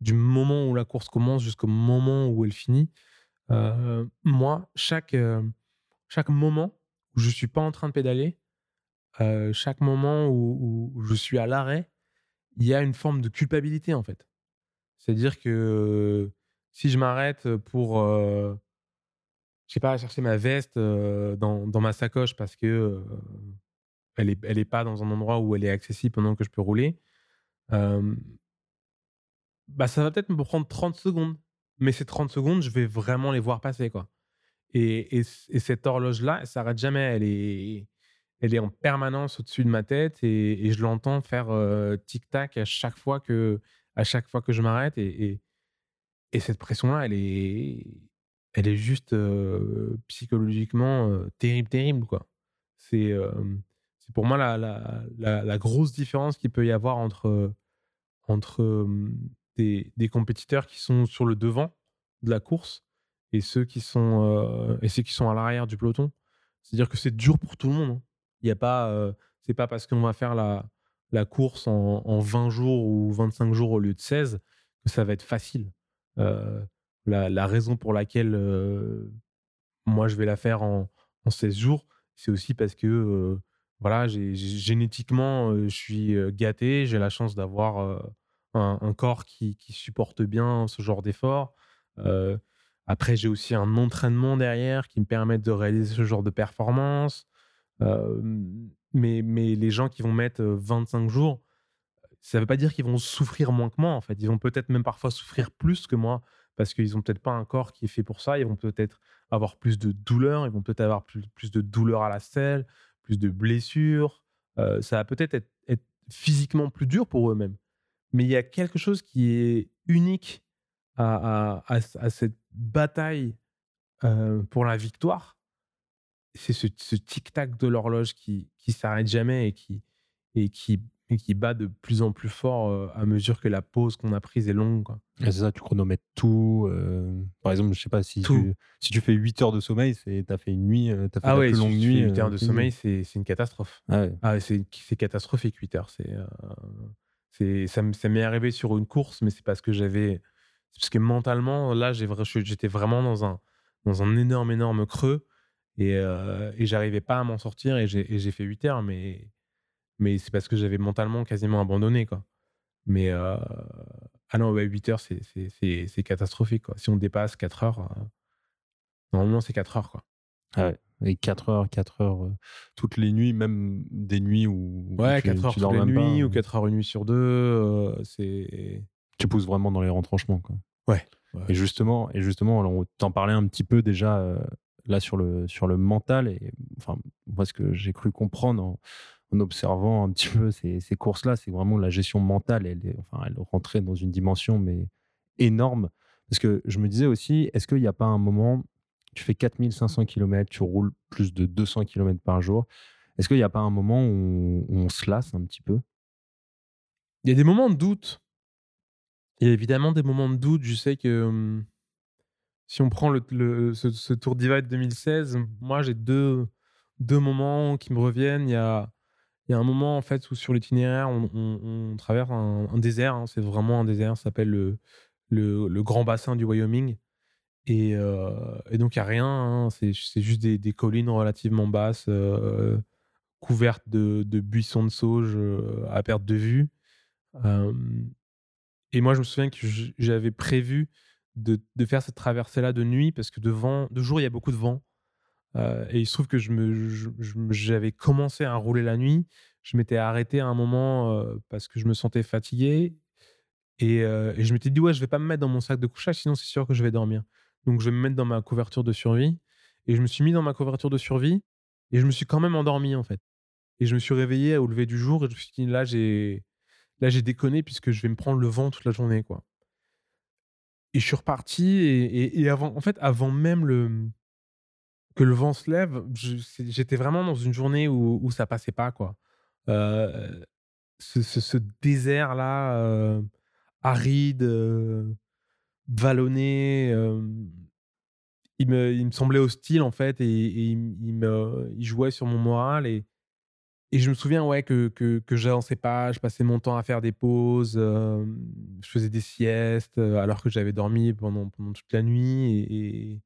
du moment où la course commence jusqu'au moment où elle finit. Euh, moi, chaque, euh, chaque moment où je suis pas en train de pédaler, euh, chaque moment où, je suis à l'arrêt, il y a une forme de culpabilité en fait. C'est-à-dire que si je m'arrête pour, je sais pas, chercher ma veste dans, dans ma sacoche parce que elle est, elle est pas dans un endroit où elle est accessible pendant que je peux rouler, bah ça va peut-être me prendre 30 secondes. Mais ces 30 secondes, je vais vraiment les voir passer quoi. Et, et, et cette horloge-là, elle s'arrête jamais. Elle est, elle est en permanence au-dessus de ma tête et, et je l'entends faire tic-tac à chaque fois que, à chaque fois que je m'arrête. Et, et, et cette pression-là, elle est, elle est juste psychologiquement terrible, terrible. quoi. C'est c'est pour moi la, la, la, la grosse différence qu'il peut y avoir entre, entre des, compétiteurs qui sont sur le devant de la course et ceux qui sont, euh, et ceux qui sont à l'arrière du peloton. C'est-à-dire que c'est dur pour tout le monde. hein. Il y a pas, euh, c'est pas parce qu'on va faire la, la course en, en 20 jours ou 25 jours au lieu de 16 que ça va être facile. Euh, la, raison pour laquelle moi je vais la faire en, en 16 jours, c'est aussi parce que voilà, génétiquement, je suis gâté, j'ai la chance d'avoir un, corps qui, supporte bien ce genre d'effort. Euh, après, j'ai aussi un entraînement derrière qui me permet de réaliser ce genre de performance. Euh, mais, les gens qui vont mettre euh, 25 jours, ça ne veut pas dire qu'ils vont souffrir moins que moi, en fait. Ils vont peut-être même parfois souffrir plus que moi parce qu'ils n'ont peut-être pas un corps qui est fait pour ça. Ils vont peut-être avoir plus de douleurs, ils vont peut-être avoir plus, de douleurs à la selle, plus de blessures. Euh, ça va peut-être être, être physiquement plus dur pour eux-mêmes. Mais il y a quelque chose qui est unique à, à- à- à cette bataille euh, pour la victoire. C'est ce, ce tic-tac de l'horloge qui, qui s'arrête jamais et qui, et, qui, et qui bat de plus en plus fort euh, à mesure que la pause qu'on a prise est longue. C'est ça, tu chronomètres tout. euh, par exemple, je sais pas si. Tu, si tu fais 8 heures de sommeil, tu as fait une nuit, as fait Ah la ouais, plus longue si tu nuit. fais 8 heures de sommeil, c'est c'est une catastrophe. Ah ouais. Ah, c'est c'est catastrophique 8 heures. C'est, c'est, ça m'est arrivé sur une course, mais c'est parce que j'avais. Parce que mentalement, là, j'étais vraiment dans un, dans un énorme, énorme creux et, euh, j'arrivais pas à m'en sortir et j'ai fait 8 heures, mais, mais c'est parce que j'avais mentalement quasiment abandonné. Quoi. Mais euh, Ah non, 8 heures, c'est- catastrophique. Quoi. Si on dépasse 4 heures, euh, normalement, c'est 4 heures. Quoi. Et 4 heures, 4 heures, euh, toutes les nuits, même des nuits où. où Ouais, tu, 4 heures tu toutes les pas, ou euh, 4 heures une nuit sur deux. euh, c'est. Tu pousses vraiment dans les retranchements. Quoi. Ouais. Et justement, et justement on t'en parlait un petit peu déjà euh, là sur le, sur le mental. Et enfin, moi, ce que j'ai cru comprendre en, en observant un petit peu ces, ces courses-là, c'est vraiment la gestion mentale. Elle, est, enfin, elle rentrait dans une dimension mais énorme. Parce que je me disais aussi, est-ce qu'il n'y a pas un moment, tu fais 4500 km, tu roules plus de 200 km par jour, est-ce qu'il n'y a pas un moment où, on se lasse un petit peu? Il y a des moments de doute. Il y a évidemment des moments de doute. Je sais que si on prend ce, Tour Divide 2016, moi j'ai deux, deux moments qui me reviennent. Il y a, il y a un moment en fait où sur l'itinéraire on, traverse un, désert. hein. c'est vraiment un désert. Ça s'appelle le, le, le Grand Bassin du Wyoming. Et, euh, et donc il n'y a rien. hein. C'est juste des, collines relativement basses, euh, couvertes de, buissons de sauge euh, à perte de vue. Et moi, je me souviens que j'avais prévu de, faire cette traversée-là de nuit parce que de, vent, de jour, il y a beaucoup de vent. Et il se trouve que j'avais commencé à rouler la nuit. Je m'étais arrêté à un moment parce que je me sentais fatigué. Et, euh, et je m'étais dit, ouais, je vais pas me mettre dans mon sac de couchage, sinon c'est sûr que je vais dormir. Donc je vais me mettre dans ma couverture de survie. Et je me suis mis dans ma couverture de survie. Et je me suis quand même endormi, en fait. Et je me suis réveillé au lever du jour. Et je me suis dit, là, j'ai, là, j'ai déconné puisque je vais me prendre le vent toute la journée, quoi. Et je suis reparti. Et, et- avant, en fait, avant même le, que le vent se lève, j'étais vraiment dans une journée où, où ça passait pas, quoi. Euh, ce, ce- ce désert-là, euh, aride, euh, vallonné, il, me, semblait hostile, en fait, et, il, jouait sur mon moral. Et, je me souviens, ouais, que, que, que j'avançais pas, je passais mon temps à faire des pauses, je faisais des siestes, alors que j'avais dormi pendant, toute la nuit. Et,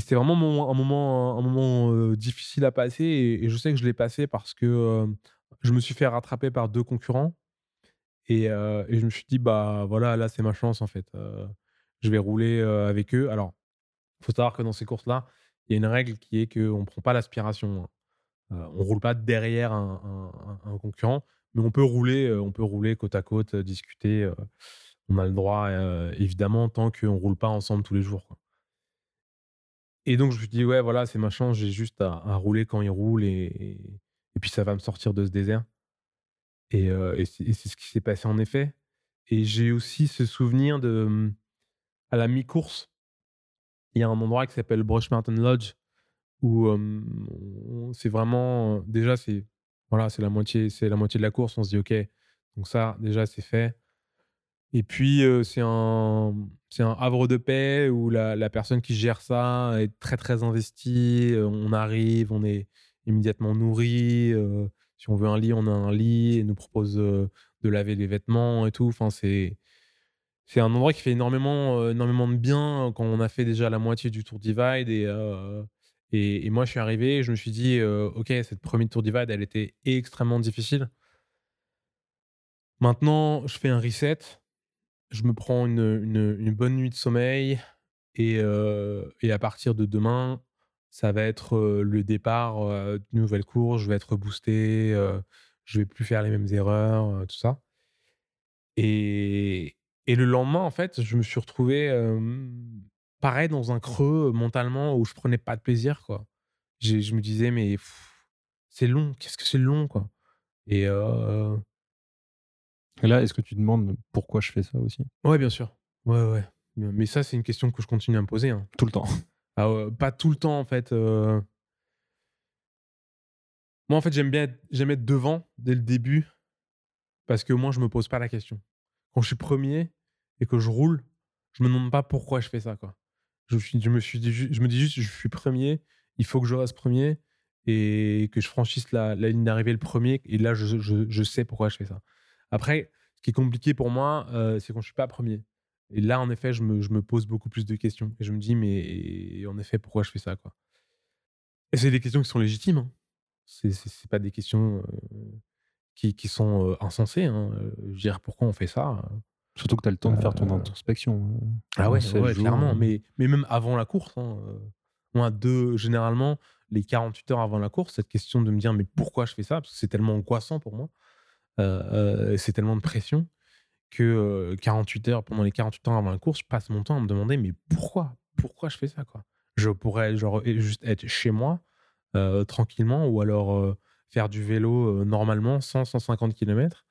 c'était vraiment un moment, difficile à passer. Et, je sais que je l'ai passé parce que je me suis fait rattraper par deux concurrents. Et, euh, et je me suis dit, bah voilà, là, c'est ma chance, en fait. Euh, je vais rouler euh, avec eux. Alors, il faut savoir que dans ces courses-là, il y a une règle qui est qu'on ne prend pas l'aspiration. hein. On roule pas derrière un, concurrent, mais on peut rouler, on peut rouler côte à côte, discuter. on a le droit, évidemment, tant qu'on roule pas ensemble tous les jours. Et donc, je me suis dit, ouais, voilà, c'est ma chance, j'ai juste à, à rouler quand il roule et, et, et puis ça va me sortir de ce désert. Et, c'est ce qui s'est passé en effet. Et j'ai aussi ce souvenir de, hum, à la mi-course, il y a un endroit qui s'appelle Brush Mountain Lodge où c'est vraiment, déjà, c'est voilà, c'est la, moitié, la moitié de la course. On se dit, OK, donc ça, déjà, c'est fait. Et puis, c'est un, un havre de paix où la, la personne qui gère ça est très, très investie. On arrive, on est immédiatement nourri. Si on veut un lit, on a un lit. Et nous propose euh, de laver les vêtements et tout. Enfin, c'est, c'est un endroit qui fait énormément, euh, énormément de bien quand on a fait déjà la moitié du Tour Divide. Et, euh, et, et moi, je suis arrivé et je me suis dit, euh, OK, cette première Tour Divide, elle était extrêmement difficile. Maintenant, je fais un reset je me prends une, une- une bonne nuit de sommeil et, euh, et à partir de demain, ça va être le départ d'une nouvelle course. Je vais être boosté, je vais plus faire les mêmes erreurs, tout ça. Et, et le lendemain, en fait, je me suis retrouvé euh, pareil dans un creux mentalement où je prenais pas de plaisir, quoi. Je me disais, mais c'est long, qu'est-ce que c'est long, quoi. Et euh, Et là, est-ce que tu demandes pourquoi je fais ça aussi? Ouais, bien sûr. Ouais, ouais. Mais ça, c'est une question que je continue à me poser. hein. Tout le temps. Ah ouais, pas tout le temps en fait. euh. Moi en fait j'aime bien être, être devant dès le début parce que moi je me pose pas la question. Quand je suis premier et que je roule, je me demande pas pourquoi je fais ça quoi. Je, me suis je me dis juste je suis premier, il faut que je reste premier et que je franchisse la, la ligne d'arrivée le premier et là je sais pourquoi je fais ça. Après ce qui est compliqué pour moi euh, c'est quand je suis pas premier. Et là, en effet, je me, je me pose beaucoup plus de questions. Et je me dis, mais en effet, pourquoi je fais ça quoi? Et c'est des questions qui sont légitimes. Hein. C'est, pas des questions euh, qui, qui sont euh, insensées. Hein. Je veux dire, pourquoi on fait ça euh Surtout que tu as le temps de faire ton Euh, introspection. euh, Ah ouais, 16 ouais, jours, clairement. Mais, mais même avant la course, hein, moi, deux, généralement, les 48 heures avant la course, cette question de me dire mais pourquoi je fais ça? Parce que c'est tellement angoissant pour moi, c'est tellement de pression que euh, 48 heures, pendant les 48 heures avant la course, je passe mon temps à me demander mais pourquoi? Pourquoi je fais ça quoi? Je pourrais genre juste être chez moi tranquillement ou alors faire du vélo normalement 100-150 km.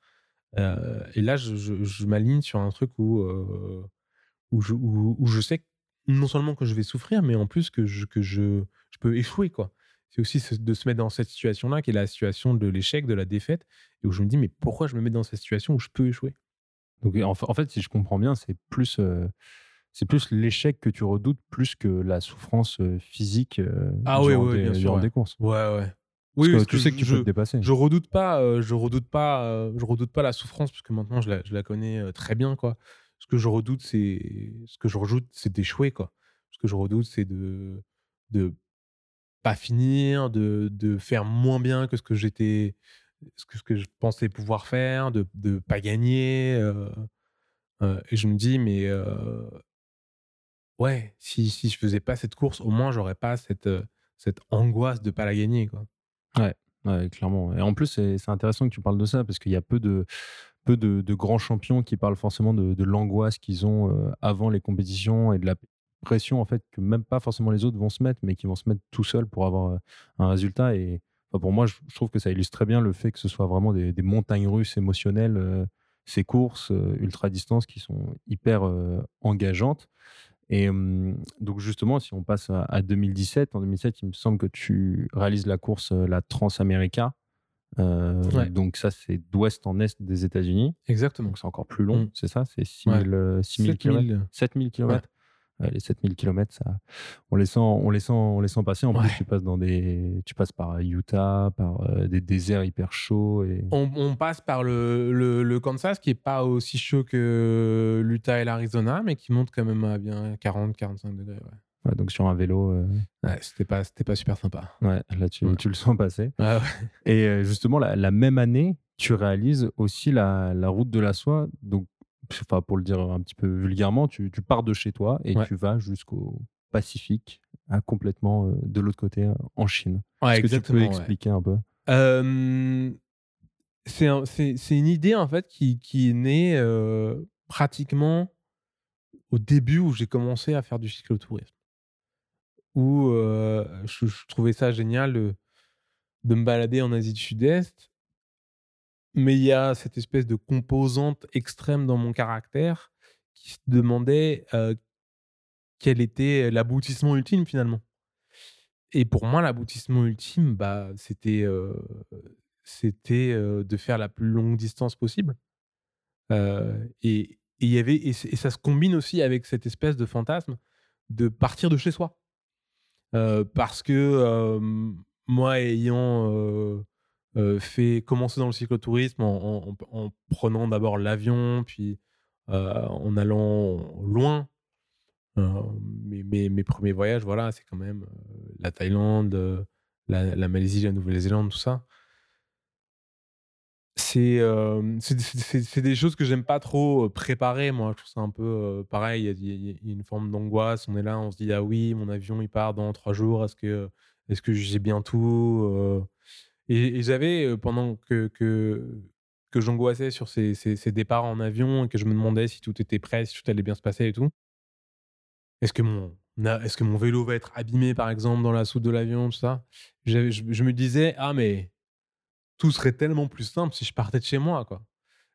et là, je, je- m'aligne sur un truc où, où, je, où, je sais non seulement que je vais souffrir, mais en plus que je, que je, je peux échouer. quoi. C'est aussi de se mettre dans cette situation-là, qui est la situation de l'échec, de la défaite, et où je me dis, mais pourquoi je me mets dans cette situation où je peux échouer? Donc en, fa- en fait, si je comprends bien, c'est plus, euh, c'est plus l'échec que tu redoutes plus que la souffrance physique Ah oui, durant, oui, des, bien sûr, durant ouais. des courses. Ouais, ouais. Parce Oui, que parce tu sais que tu je, peux te dépasser. je redoute pas, euh, je redoute pas, euh, je redoute pas la souffrance parce que maintenant je la, je la connais euh, très bien quoi. Ce que je redoute, c'est ce que je redoute, c'est d'échouer quoi. Ce que je redoute, c'est de de pas finir, de, de faire moins bien que ce que j'étais, ce que, je pensais pouvoir faire, de de pas gagner. euh, euh, et je me dis mais euh, ouais, si si je faisais pas cette course, au moins j'aurais pas cette cette angoisse de pas la gagner quoi. Ouais, clairement. Et en plus, c'est intéressant que tu parles de ça parce qu'il y a peu de, peu de, grands champions qui parlent forcément de, de l'angoisse qu'ils ont avant les compétitions et de la pression en fait que même pas forcément les autres vont se mettre, mais qui vont se mettre tout seuls pour avoir un résultat. Et enfin, pour moi, je, je trouve que ça illustre très bien le fait que ce soit vraiment des, des montagnes russes émotionnelles, euh, ces courses euh, ultra distance qui sont hyper euh, engageantes. Et donc justement, si on passe à, à 2017, en 2017, il me semble que tu réalises la course, la Transamerica. Ouais. Donc ça, c'est d'ouest en est des États-Unis. Exactement. Donc c'est encore plus long, Mm. c'est ça? C'est 6000 euh, 6000 km 7000. 7000 km les 7000 km, ça, on, les sent, on, les sent, on les sent passer. En Ouais. plus, tu passes, dans des, tu passes par Utah, par euh, des déserts hyper chauds. Et... On, on passe par le, le, le Kansas qui est pas aussi chaud que l'Utah et l'Arizona, mais qui monte quand même à bien 40-45 degrés. Ouais. Ouais, donc sur un vélo, euh, Ouais, c'était pas, c'était pas super sympa. ouais, là, tu, Ouais. tu le sens passer. Et euh, justement, la, la même année, tu réalises aussi la, la route de la soie. Donc, enfin, pour le dire un petit peu vulgairement, tu, tu pars de chez toi et Ouais. tu vas jusqu'au Pacifique, à complètement euh, de l'autre côté, euh, en Chine. Ouais, Est-ce que tu peux ouais. expliquer un peu? Euh, c'est un- c'est c'est une idée en fait qui, qui est née euh, pratiquement au début où j'ai commencé à faire du cyclotourisme. Où euh, je, je trouvais ça génial de, de me balader en Asie du Sud-Est. Mais il y a cette espèce de composante extrême dans mon caractère qui se demandait quel était l'aboutissement ultime finalement. Et pour moi, l'aboutissement ultime, bah, c'était de faire la plus longue distance possible. Et y avait et, ça se combine aussi avec cette espèce de fantasme de partir de chez soi. Parce que moi, ayant euh, fait commencer dans le cyclotourisme en, en- en prenant d'abord l'avion, puis euh, en allant loin, euh, mes, premiers voyages, voilà, c'est quand même la Thaïlande, la, la Malaisie, la Nouvelle-Zélande, tout ça. C'est des choses que j'aime pas trop préparer, moi. Je trouve ça un peu pareil. Il y a- une forme d'angoisse. On est là, on se dit ah oui, mon avion il part dans trois jours. Est-ce que est-ce que j'ai bien tout Et, j'avais pendant que que, que j'angoissais sur ces, ces- départs en avion et que je me demandais si tout était prêt, si tout allait bien se passer et tout. Est-ce que mon est-ce que mon vélo va être abîmé par exemple dans la soute de l'avion, tout ça? Je, me disais ah mais tout serait tellement plus simple si je partais de chez moi quoi.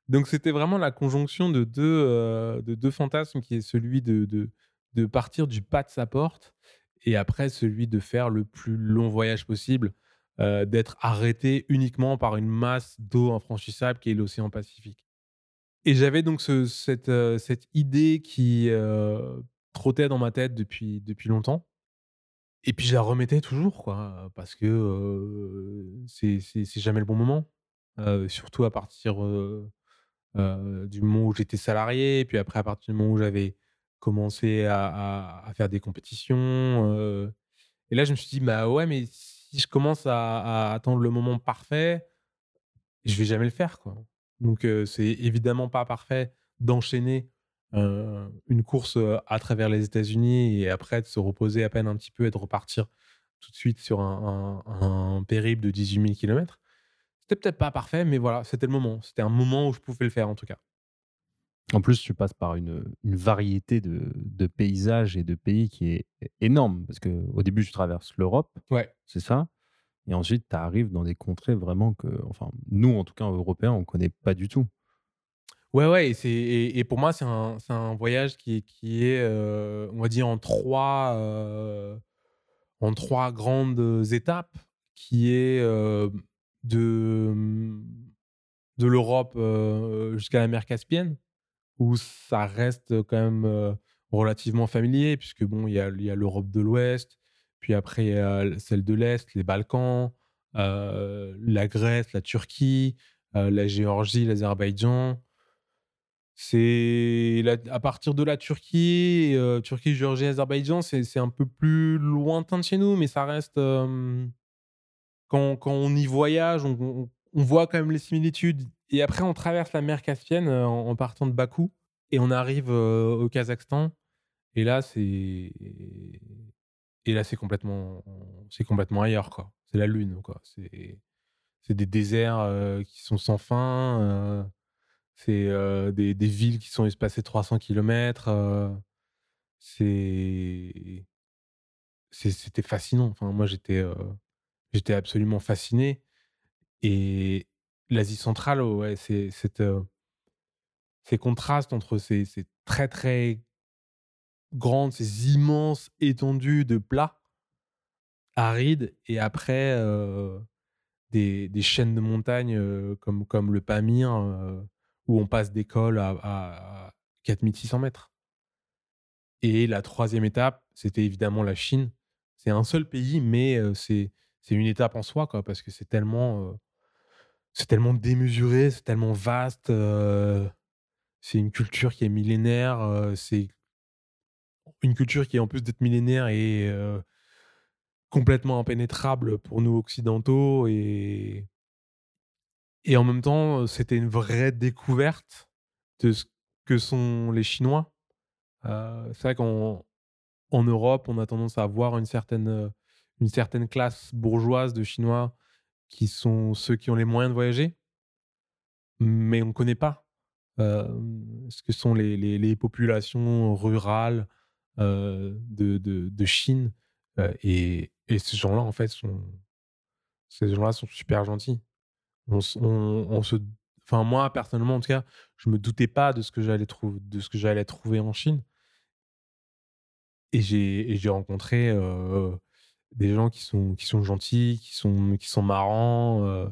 Donc c'était vraiment la conjonction de deux de deux fantasmes qui est celui de, de de partir du pas de sa porte et après celui de faire le plus long voyage possible, euh, d'être arrêté uniquement par une masse d'eau infranchissable qui est l'océan Pacifique. Et j'avais donc euh, cette idée qui euh, trottait dans ma tête depuis, depuis longtemps. Et puis je la remettais toujours, quoi, parce que c'est jamais le bon moment. Surtout à partir du moment où j'étais salarié, et puis après à partir du moment où j'avais commencé à, à- faire des compétitions. et là, je me suis dit, bah ouais, mais si je commence à, attendre le moment parfait, je vais jamais le faire, quoi. Donc, euh, c'est évidemment pas parfait d'enchaîner une course à travers les États-Unis et après de se reposer à peine un petit peu et de repartir tout de suite sur un périple de 18 000 km. C'était peut-être pas parfait, mais voilà, c'était le moment. C'était un moment où je pouvais le faire en tout cas. En plus, tu passes par une, une variété de, de paysages et de pays qui est énorme. Parce qu'au début, tu traverses l'Europe, Ouais. c'est ça. Et ensuite, tu arrives dans des contrées vraiment que, enfin, nous, en tout cas, Européens, on connaît pas du tout. Ouais, ouais, et, c'est, et, et pour moi, c'est un, voyage qui, qui est, euh, on va dire, en trois, euh, en trois grandes étapes, qui est euh, de, de l'Europe jusqu'à la mer Caspienne, où ça reste quand même relativement familier, puisque bon, il y a, y a l'Europe de l'Ouest, puis après, y a celle de l'Est, les Balkans, la Grèce, la Turquie, la Géorgie, l'Azerbaïdjan. C'est à partir de la Turquie, Turquie, Géorgie, Azerbaïdjan, c'est un peu plus lointain de chez nous, mais ça reste. quand, quand on y voyage, on- on voit quand même les similitudes. Et après, on traverse la mer Caspienne euh, en, partant de Bakou et on arrive euh, au Kazakhstan. Et là, c'est et là, c'est complètement, c'est complètement ailleurs, quoi. C'est la lune, quoi. C'est c'est des déserts euh, qui sont sans fin. c'est des, des villes qui sont espacées 300 km. c'est c'était fascinant. Enfin, moi, j'étais j'étais absolument fasciné. Et l'Asie centrale, ouais, c'est euh, ces contrastes entre ces, très très grandes, ces immenses étendues de plats arides et après euh, des, chaînes de montagnes euh, comme, comme le Pamir où on passe des cols à, à, à 4600 mètres. Et la troisième étape, c'était évidemment la Chine. C'est un seul pays, mais c'est une étape en soi, quoi, parce que c'est tellement, c'est tellement démesuré, c'est tellement vaste. euh, c'est une culture qui est millénaire. euh, c'est une culture qui, en plus d'être millénaire, est euh, complètement impénétrable pour nous occidentaux. Et, en même temps, c'était une vraie découverte de ce que sont les Chinois. C'est vrai qu'en en Europe, on a tendance à avoir une certaine classe bourgeoise de Chinois qui sont ceux qui ont les moyens de voyager, mais on ne connaît pas euh, ce que sont les, populations rurales euh, de, de- Chine. Euh, et, et ces gens-là, en fait, sont, ces gens-là sont super gentils. On, se, enfin moi personnellement, en tout cas, je me doutais pas de ce que j'allais trouver, trouver en Chine. Et j'ai et j'ai rencontré des gens qui sont, qui sont gentils, qui sont, qui sont marrants euh,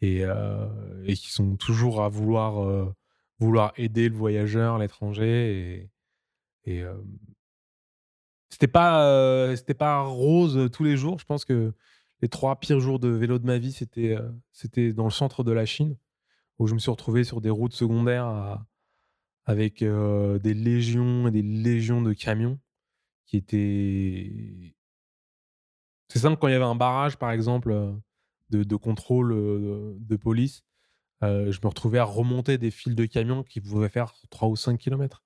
et, euh, et qui sont toujours à vouloir, euh, vouloir aider le voyageur, l'étranger. Et, c'était pas, c'était pas rose tous les jours. Je pense que les trois pires jours de vélo de ma vie, c'était c'était dans le centre de la Chine, où je me suis retrouvé sur des routes secondaires avec des légions et des légions de camions qui étaient c'est simple, quand il y avait un barrage, par exemple, euh, de, de contrôle euh, de police, euh, je me retrouvais à remonter des files de camions qui pouvaient faire 3 ou 5 km,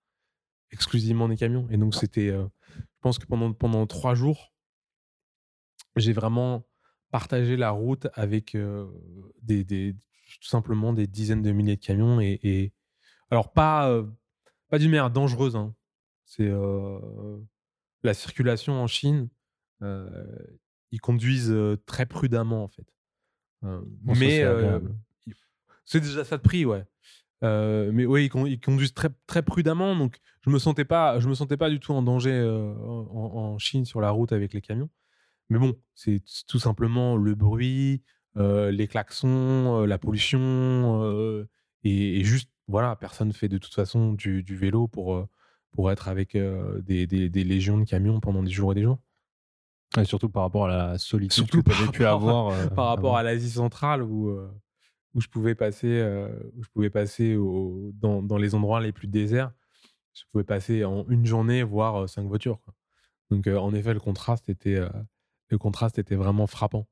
exclusivement des camions. Et donc, c'était. euh, je pense que pendant, pendant trois jours, j'ai vraiment partagé la route avec euh, des, des- tout simplement des dizaines de milliers de camions. Et, et- alors, pas, pas d'une manière dangereuse. hein. C'est la circulation en Chine. euh, ils conduisent très prudemment, en fait. Euh, Bon, ça, mais c'est euh, déjà ça de prix, ouais. Euh, mais oui, ils, con- ils conduisent très, très prudemment, donc je me sentais pas, je me sentais pas du tout en danger en, en Chine sur la route avec les camions. Mais bon, c'est tout simplement le bruit, les klaxons, la pollution, et, et juste, voilà, personne fait de toute façon du, du vélo pour, pour être avec des, des- des légions de camions pendant des jours et des jours. Et surtout par rapport à la solitude Surtout que tu avais pu avoir. euh, par rapport à l'Asie centrale où, euh, où je pouvais passer, euh, où je pouvais passer au- dans, dans les endroits les plus déserts. Je pouvais passer en une journée, voire cinq voitures. quoi. Donc, en effet, le contraste était, le contraste était vraiment frappant.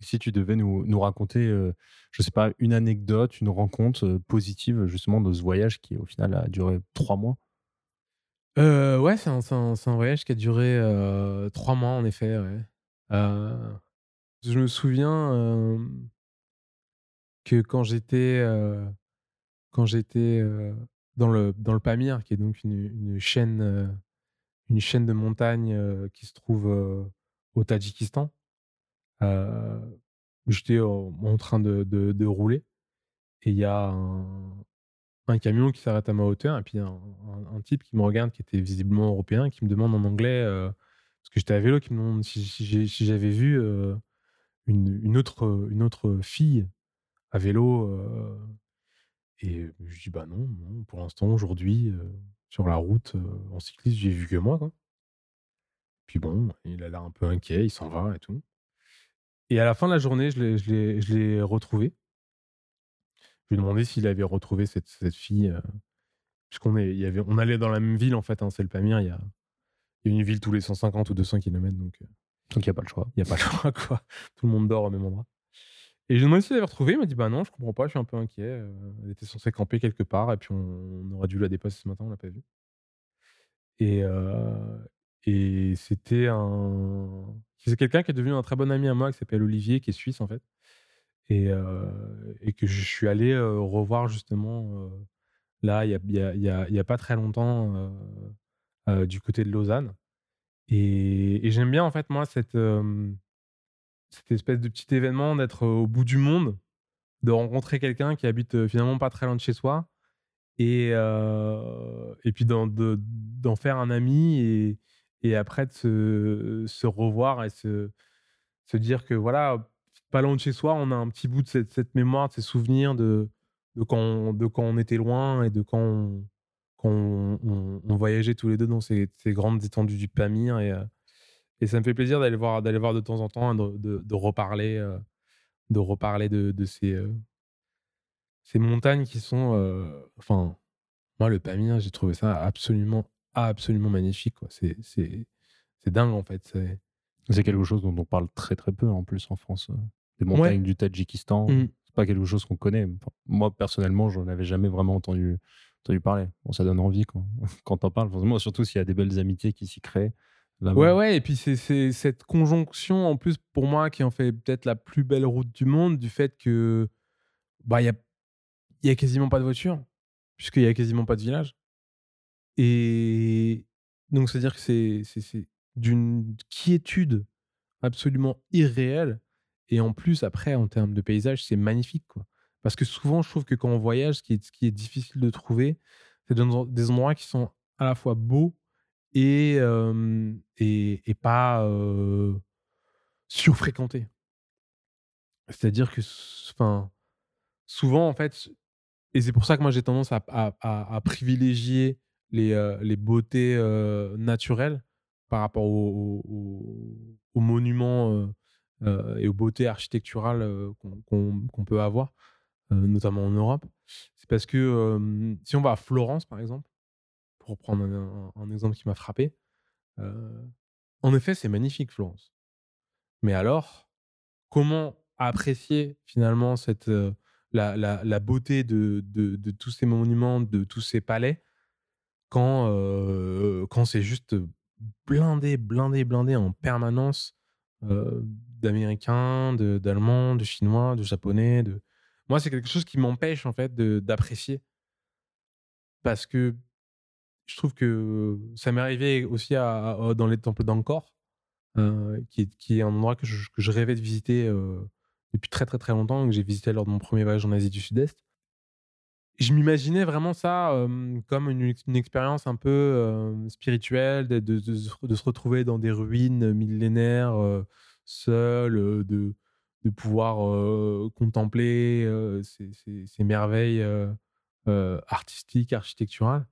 Si tu devais nous, nous raconter, euh, je sais pas, une anecdote, une rencontre euh, positive justement de ce voyage qui au final a duré trois mois? Euh, ouais, c'est un, un- un voyage qui a duré euh, trois mois, en effet. Euh, je me souviens que quand j'étais quand j'étais dans le dans le Pamir, qui est donc une, chaîne une chaîne de montagnes euh, qui se trouve au Tadjikistan, j'étais en, en train de, de- de rouler et il y a un, un camion qui s'arrête à ma hauteur et puis un, un- type qui me regarde qui était visiblement européen qui me demande en anglais euh, parce que j'étais à vélo qui me demande si, j'avais vu euh, une, autre fille à vélo euh, et je dis bah non, pour l'instant aujourd'hui euh, sur la route en cycliste j'ai vu que moi. Puis bon il a l'air un peu inquiet il s'en va et tout et à la fin de la journée je l'ai retrouvé lui ai demandé s'il avait retrouvé cette, cette fille euh, puisqu'on est, il y avait, on allait dans la même ville en fait, hein, c'est le Pamir, il y a, il y a une ville tous les 150 ou 200 km, donc euh, Donc il n'y a pas le choix. il n'y a pas le choix quoi. Tout le monde dort au même endroit. Et je lui ai demandé s'il l'avait retrouvée, il m'a dit bah non, je comprends pas, je suis un peu inquiet. euh, elle était censée camper quelque part et puis on, on aurait dû la dépasser ce matin, on l'a pas vue. Et, et c'était un, c'est quelqu'un qui est devenu un très bon ami à moi qui s'appelle Olivier, qui est suisse en fait, et, que je suis allé revoir justement. là, il y a, y, a, y, a, pas très longtemps, du côté de Lausanne. Et, j'aime bien, en fait, moi, cette, cette espèce de petit événement d'être au bout du monde, de rencontrer quelqu'un qui habite finalement pas très loin de chez soi, et, et puis d'en, de- d'en faire un ami, et, et après de se, se revoir et se, se dire que, voilà, pas loin de chez soi, on a un petit bout de cette, mémoire, de ces souvenirs de, de, quand on, de quand on était loin et de quand on, quand on, voyageait tous les deux dans ces, grandes étendues du Pamir. Et, euh, et ça me fait plaisir d'aller voir, d'aller voir de temps en temps, de, de, de reparler, euh, de, reparler de, de ces, euh, ces montagnes qui sont. enfin, moi, le Pamir, j'ai trouvé ça absolument, absolument magnifique. c'est dingue, en fait. C'est, C'est quelque chose dont on parle très très peu en plus en France. Des montagnes du Tadjikistan, Mm. c'est pas quelque chose qu'on connaît. Moi personnellement, j'en avais jamais vraiment entendu, entendu parler. Bon, ça donne envie quand, quand t'en parles. Forcément, surtout s'il y a des belles amitiés qui s'y créent. Ouais, ouais, et puis c'est c'est cette conjonction, en plus, pour moi, qui en fait peut-être la plus belle route du monde, du fait que bah il y a, y a quasiment pas de voiture, puisqu'il y a quasiment pas de village. Et donc, c'est-à-dire que c'est c'est- c'est d'une quiétude absolument irréelle. Et en plus, après, en termes de paysage, c'est magnifique, quoi. Parce que souvent, je trouve que quand on voyage, ce qui est, difficile de trouver, c'est des endroits qui sont à la fois beaux et, et, pas surfréquentés. C'est-à-dire que, enfin, souvent, en fait, et c'est pour ça que moi j'ai tendance à, privilégier les, beautés naturelles par rapport aux monuments euh, et aux beautés architecturales euh, qu'on peut avoir, euh, notamment en Europe. C'est parce que si on va à Florence, par exemple, pour prendre un, exemple qui m'a frappé, en effet, c'est magnifique, Florence. Mais alors, comment apprécier finalement cette, la, beauté de, tous ces monuments, de tous ces palais, quand, quand c'est juste blindé, blindé, blindé en permanence d'Américains, de- d'Allemands, de Chinois, de Japonais. De... Moi, c'est quelque chose qui m'empêche en fait d'apprécier. Parce que je trouve que ça m'est arrivé aussi dans les temples d'Angkor, euh, qui, qui est un endroit que je, que je rêvais de visiter euh, depuis très très très longtemps, que j'ai visité lors de mon premier voyage en Asie du Sud-Est. Je m'imaginais vraiment ça comme une, ex- une expérience un peu spirituelle, de, se- retrouver dans des ruines millénaires, euh, seul, de, pouvoir contempler ces, merveilles artistiques, architecturales.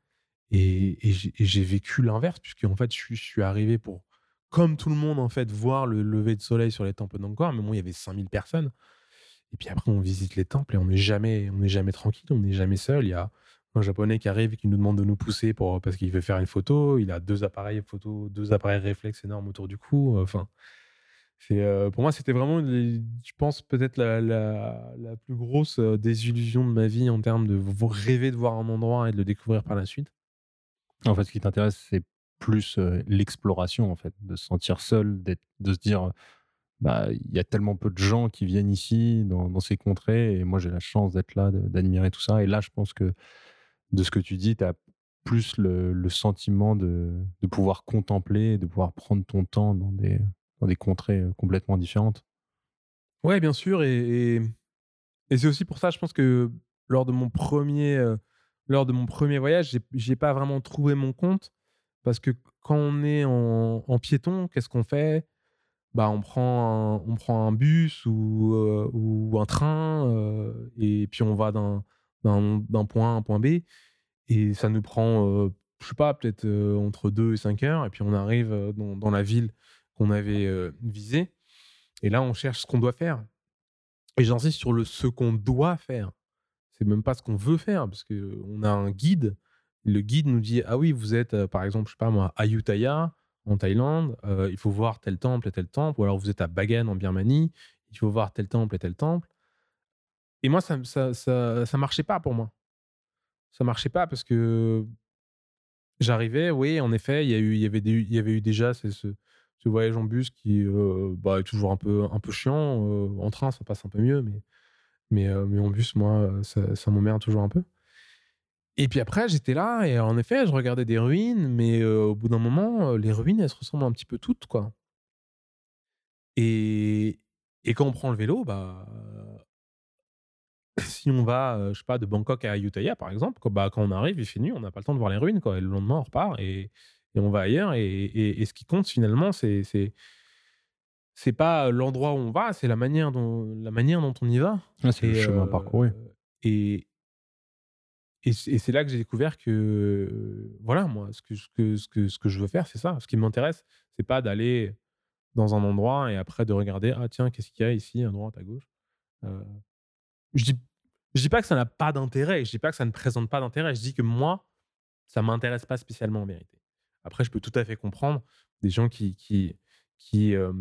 Et, j'ai vécu l'inverse, puisque en fait, je je suis arrivé pour, comme tout le monde, en fait, voir le lever de soleil sur les temples d'Angkor. Mais bon, il y avait 5000 personnes. Et puis après, on visite les temples et on n'est jamais, on n'est jamais tranquille, on n'est jamais seul. Il y a un japonais qui arrive et qui nous demande de nous pousser pour, parce qu'il veut faire une photo. Il a deux appareils photo, deux appareils réflexes énormes autour du cou. Enfin, C'est, euh, pour moi, c'était vraiment, je pense, peut-être la, plus grosse euh, désillusion de ma vie en termes de rêver de voir un endroit et de le découvrir par la suite. En fait, ce qui t'intéresse, c'est plus euh, l'exploration, en fait, de se sentir seul, de se dire, bah, il y a tellement peu de gens qui viennent ici, dans, ces contrées, et moi, j'ai la chance d'être là, d'admirer tout ça. Et là, je pense que de ce que tu dis, tu as plus le, sentiment de, de pouvoir contempler, de pouvoir prendre ton temps dans des, dans des contrées euh, complètement différentes. Ouais, bien sûr. Et, et, c'est aussi pour ça, je pense que lors de mon premier, euh, lors de mon premier voyage, j'ai- pas vraiment trouvé mon compte. Parce que quand on est en piéton, qu'est-ce qu'on fait? Bah, on, prend un, on prend un bus ou, euh, ou un train euh, et puis on va d'un point A à un point B. Et ça nous prend, euh, je sais pas, peut-être euh, entre 2 et 5 heures. Et puis on arrive dans, dans la ville qu'on avait visée. Et là, on cherche ce qu'on doit faire. Et j'insiste sur le ce qu'on doit faire. C'est même pas ce qu'on veut faire, parce qu'on a un guide. Le guide nous dit Ah oui, vous êtes, par exemple, je sais pas moi, à en Thaïlande, euh, il faut voir tel temple et tel temple. Ou alors vous êtes à Bagan, en Birmanie, il faut voir tel temple et tel temple. Et moi, ça, ça, ça, ça marchait pas pour moi. Ça marchait pas parce que j'arrivais, oui, en effet, il y, y, avait, y avait eu déjà ce, voyage en bus qui euh, bah, est toujours un peu, un peu chiant. Euh, en train, ça passe un peu mieux, mais, mais, mais en bus, moi, ça, ça m'emmerde toujours un peu. Et puis après, j'étais là et en effet, je regardais des ruines, mais euh, au bout d'un moment, les ruines, elles se ressemblent un petit peu toutes, quoi. Et, et quand on prend le vélo, bah, si on va, je sais pas, de Bangkok à Ayutthaya, par exemple, quand, bah, quand on arrive, il fait nuit, on n'a pas le temps de voir les ruines, quoi. Et le lendemain, on repart et, et on va ailleurs. Et, et- et ce qui compte finalement, c'est c'est c'est pas l'endroit où on va, c'est la manière dont la manière dont on y va. Ah, c'est le chemin euh, parcouru. Et et c'est là que j'ai découvert que euh, voilà, moi, ce que ce que ce que je veux faire, c'est ça. Ce qui m'intéresse, c'est pas d'aller dans un endroit et après de regarder ah tiens qu'est-ce qu'il y a ici à droite à gauche. Euh, je dis je dis pas que ça n'a pas d'intérêt, je dis pas que ça ne présente pas d'intérêt, je dis que moi ça m'intéresse pas spécialement en vérité. Après je peux tout à fait comprendre des gens qui qui qui euh,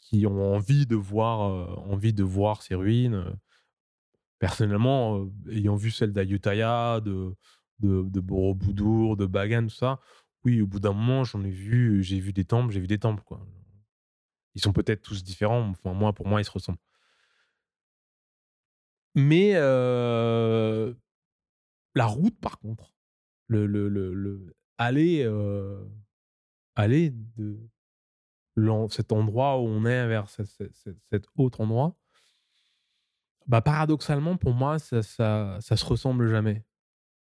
qui ont envie de voir envie de voir ces ruines. Personnellement, ayant vu celle d'Ayutthaya, de de, de Borobudur, de Bagan, tout ça, oui, au bout d'un moment, j'en ai vu, j'ai vu des temples, j'ai vu des temples, quoi. Ils sont peut-être tous différents, moi, pour moi, ils se ressemblent. Mais la route, par contre, le, le, le, le- aller, aller de cet endroit où on est vers ce- ce- ce- cet autre endroit, bah, paradoxalement, pour moi, ça, ça, ça se ressemble jamais.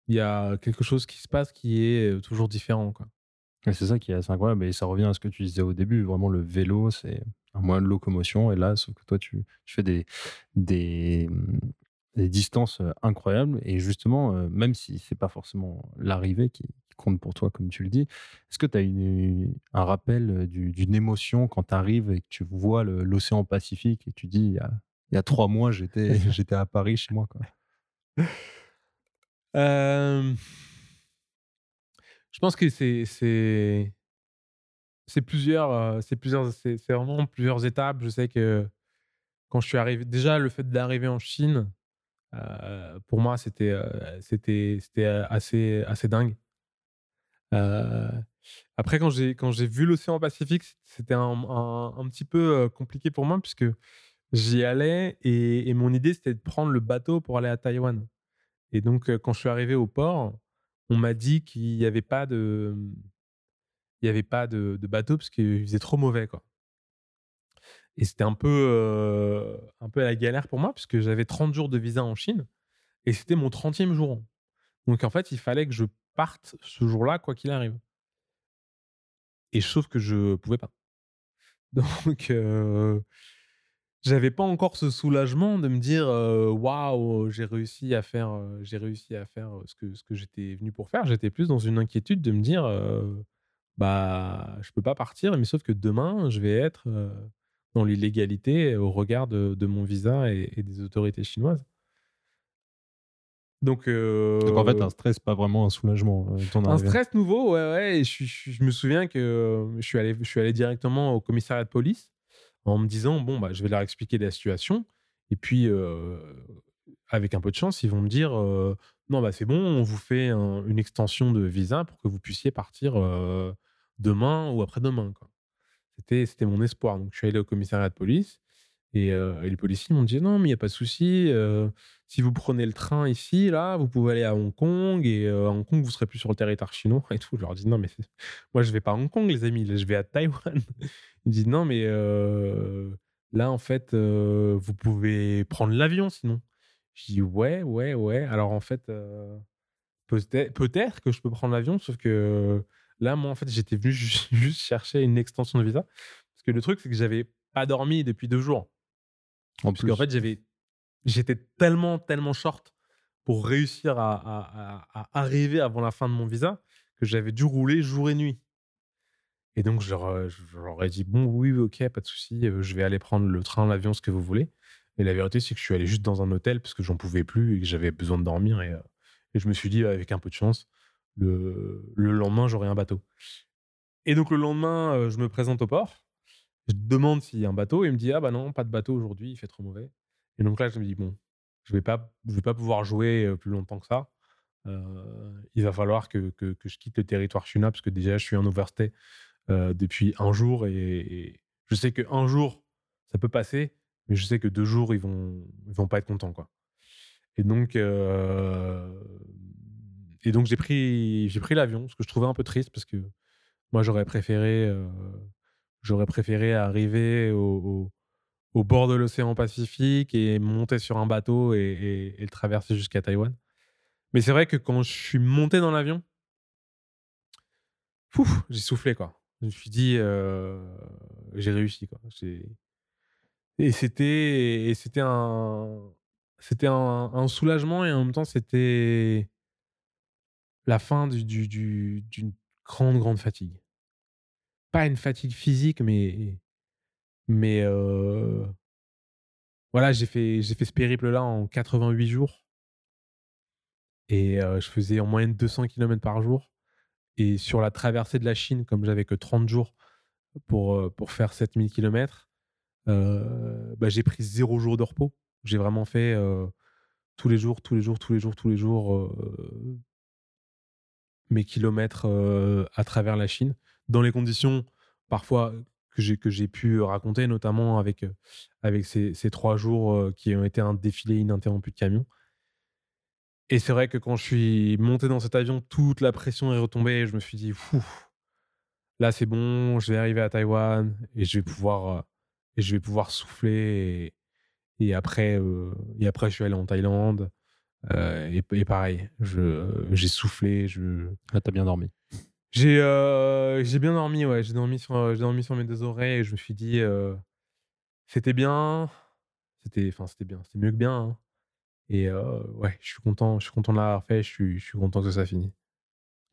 Il y a quelque chose qui se passe qui est toujours différent, quoi. C'est ça qui est assez incroyable. Et ça revient à ce que tu disais au début. Vraiment, le vélo, c'est un moyen de locomotion. Et là, sauf que toi, tu, tu fais des, des, hum, des distances incroyables. Et justement, même si c'est pas forcément l'arrivée qui, compte pour toi, comme tu le dis, est-ce que tu as une, un rappel du- d'une émotion quand tu arrives et que tu vois l'océan Pacifique et tu dis, il y a, il y a trois mois, j'étais j'étais à Paris chez moi. Quoi. Euh, je pense que c'est c'est c'est plusieurs c'est plusieurs c'est c'est vraiment plusieurs étapes. Je sais que quand je suis arrivé, déjà le fait d'arriver en Chine, euh, pour moi c'était euh, c'était c'était assez assez dingue. Euh, après quand j'ai quand j'ai vu l'océan Pacifique, c'était un, un, un petit peu compliqué pour moi puisque j'y allais et, mon idée c'était de prendre le bateau pour aller à Taïwan. Et donc, euh, quand je suis arrivé au port, on m'a dit qu'il n'y avait pas de, il y avait pas de, bateau parce qu'il faisait trop mauvais, quoi. Et c'était un peu, euh, un peu à la galère pour moi puisque j'avais 30 jours de visa en Chine et c'était mon 30e jour. Donc, en fait, il fallait que je parte ce jour-là, quoi qu'il arrive. Et sauf que je pouvais pas. Donc, euh, j'avais pas encore ce soulagement de me dire waouh j'ai réussi à faire euh, j'ai réussi à faire ce que ce que j'étais venu pour faire j'étais plus dans une inquiétude de me dire euh, bah je peux pas partir mais sauf que demain je vais être euh, dans l'illégalité au regard de, de mon visa et, et des autorités chinoises donc, Donc en fait, un stress, pas vraiment un soulagement. ton un stress nouveau, ouais, ouais. Je, je, me souviens que je suis allé, je suis allé directement au commissariat de police en me disant bon bah je vais leur expliquer la situation et puis avec un peu de chance ils vont me dire non bah c'est bon on vous fait un- une extension de visa pour que vous puissiez partir demain ou après-demain. C'était c'était mon espoir donc je suis allé au commissariat de police et, les policiers m'ont dit non mais il y a pas de souci si vous prenez le train ici là vous pouvez aller à Hong Kong et à Hong Kong vous serez plus sur le territoire chinois et tout je leur dis non mais moi je vais pas à Hong Kong les amis je vais à Taïwan ils me disent non, mais là, en fait, vous pouvez prendre l'avion sinon. Je dis ouais, ouais, ouais. Alors en fait, peut-être que je peux prendre l'avion, sauf que là, moi, en fait, j'étais venu ju- juste chercher une extension de visa. Parce que le truc, c'est que j'avais pas dormi depuis deux jours. En Parce qu'en fait, j'avais, j'étais tellement, tellement short pour réussir à, à- à- à arriver avant la fin de mon visa que j'avais dû rouler jour et nuit. Et donc, je leur, euh, je leur ai dit Bon, oui, ok, pas de souci, euh, je vais aller prendre le train, l'avion, ce que vous voulez. Et la vérité, c'est que je suis allé juste dans un hôtel parce que j'en pouvais plus et que j'avais besoin de dormir. Et, euh, et je me suis dit, avec un peu de chance, le, le lendemain, j'aurai un bateau. Et donc, le lendemain, je me présente au port. Je demande s'il y a un bateau. Et il me dit Ah, bah non, pas de bateau aujourd'hui, il fait trop mauvais. Et donc là, je me dis Bon, je vais vais pas pouvoir jouer plus longtemps que ça. Il va falloir que, que, que je quitte le territoire chinois parce que déjà, je suis en overstay depuis un jour et, je sais que un jour ça peut passer, mais je sais que deux jours ils vont ils vont pas être contents quoi. Et donc et donc j'ai pris j'ai pris l'avion ce que je trouvais un peu triste parce que moi j'aurais préféré j'aurais préféré arriver au, bord de l'océan Pacifique et monter sur un bateau et, le traverser jusqu'à Taïwan. Mais c'est vrai que quand je suis monté dans l'avion, j'ai soufflé quoi. Je me suis dit, euh, j'ai réussi quoi. Et c'était, un, soulagement et en même temps c'était la fin du- du- du- d'une grande grande fatigue. Pas une fatigue physique, mais mais voilà, j'ai fait j'ai fait ce périple là en 88 jours et je faisais en moyenne 200 km par jour. Et sur la traversée de la Chine, comme j'avais que 30 jours pour, faire 7000 km, bah, j'ai pris zéro jour de repos. J'ai vraiment fait tous les jours, tous les jours, tous les jours, tous les jours mes kilomètres à travers la Chine, dans les conditions parfois que j'ai que j'ai pu raconter, notamment avec, euh, avec ces, ces trois jours euh, qui ont été un défilé ininterrompu de camions. Et c'est vrai que quand je suis monté dans cet avion, toute la pression est retombée et je me suis dit, là c'est bon, je vais arriver à Taïwan et je vais pouvoir, euh, et je vais pouvoir souffler. Et, après, et après, je suis allé en Thaïlande. et, et pareil, je- j'ai soufflé. Je, Là, t'as bien dormi. J'ai euh, j'ai bien dormi, ouais. J'ai dormi, sur, j'ai dormi sur mes deux oreilles et je me suis dit, euh, c'était bien. C'était enfin, c'était bien. C'était mieux que bien. hein. Et euh, ouais, je suis content, je suis content de l'avoir fait. Je suis, je suis content que ça finisse.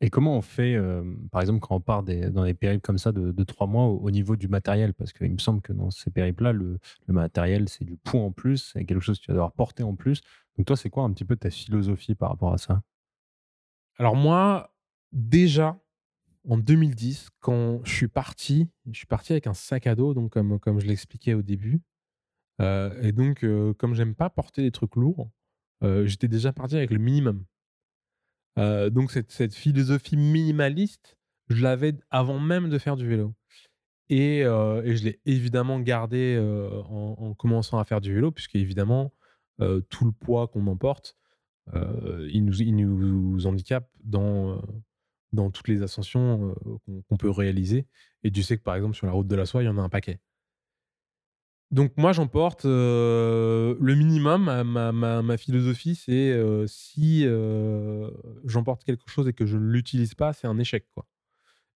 Et comment on fait, euh, par exemple, quand on part des- dans des périples comme ça de, de trois mois au, au niveau du matériel? Parce qu'il me semble que dans ces périples-là, le, le matériel, c'est du poids en plus, c'est quelque chose que tu vas devoir porter en plus. Donc toi, c'est quoi un petit peu ta philosophie par rapport à ça? Alors moi, déjà en 2010, quand je suis parti, je suis parti avec un sac à dos, donc comme, je l'expliquais au début. Euh, et donc, euh, comme j'aime pas porter des trucs lourds, euh, j'étais déjà parti avec le minimum. Euh, donc cette, philosophie minimaliste, je l'avais avant même de faire du vélo. Et, je l'ai évidemment gardé euh, en, en commençant à faire du vélo, puisque évidemment, tout le poids qu'on emporte, il, nous, il nous handicape dans, dans toutes les ascensions qu'on peut réaliser. Et tu sais que par exemple, sur la route de la soie, il y en a un paquet. Donc moi, j'emporte le minimum. Ma, ma- philosophie, c'est si j'emporte quelque chose et que je ne l'utilise pas, c'est un échec. quoi.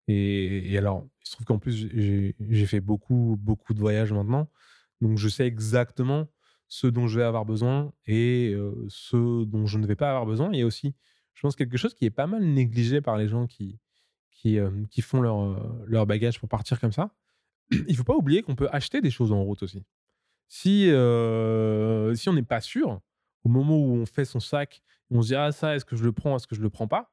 Et, alors, il se trouve qu'en plus, j'ai fait beaucoup, beaucoup de voyages maintenant. Donc je sais exactement ce dont je vais avoir besoin et ce dont je ne vais pas avoir besoin. Il y a aussi, je pense, quelque chose qui est pas mal négligé par les gens qui, qui, euh, qui font leur, euh, leur bagage pour partir comme ça. Il faut pas oublier qu'on peut acheter des choses en route aussi. Si, euh, si on n'est pas sûr, au moment où on fait son sac, on se dit ah ça, est-ce que je le prends, est-ce que je le prends pas?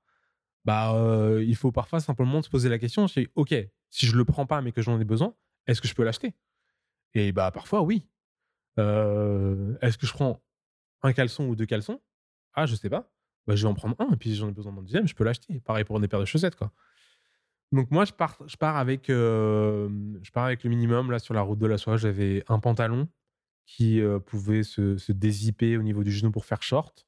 Bah, il faut parfois simplement se poser la question, c'est ok, si je le prends pas mais que j'en ai besoin, est-ce que je peux l'acheter? Et bah parfois, oui. Est-ce que je prends un caleçon ou deux caleçons? Ah, je sais pas. Bah, je vais en prendre un, et puis j'en ai besoin d'un deuxième, je peux l'acheter. Pareil pour des paires de chaussettes, quoi. Donc moi, je pars, je pars, avec, euh, je pars avec le minimum. Là, sur la route de la soie, j'avais un pantalon qui euh, pouvait se, se dézipper au niveau du genou pour faire short.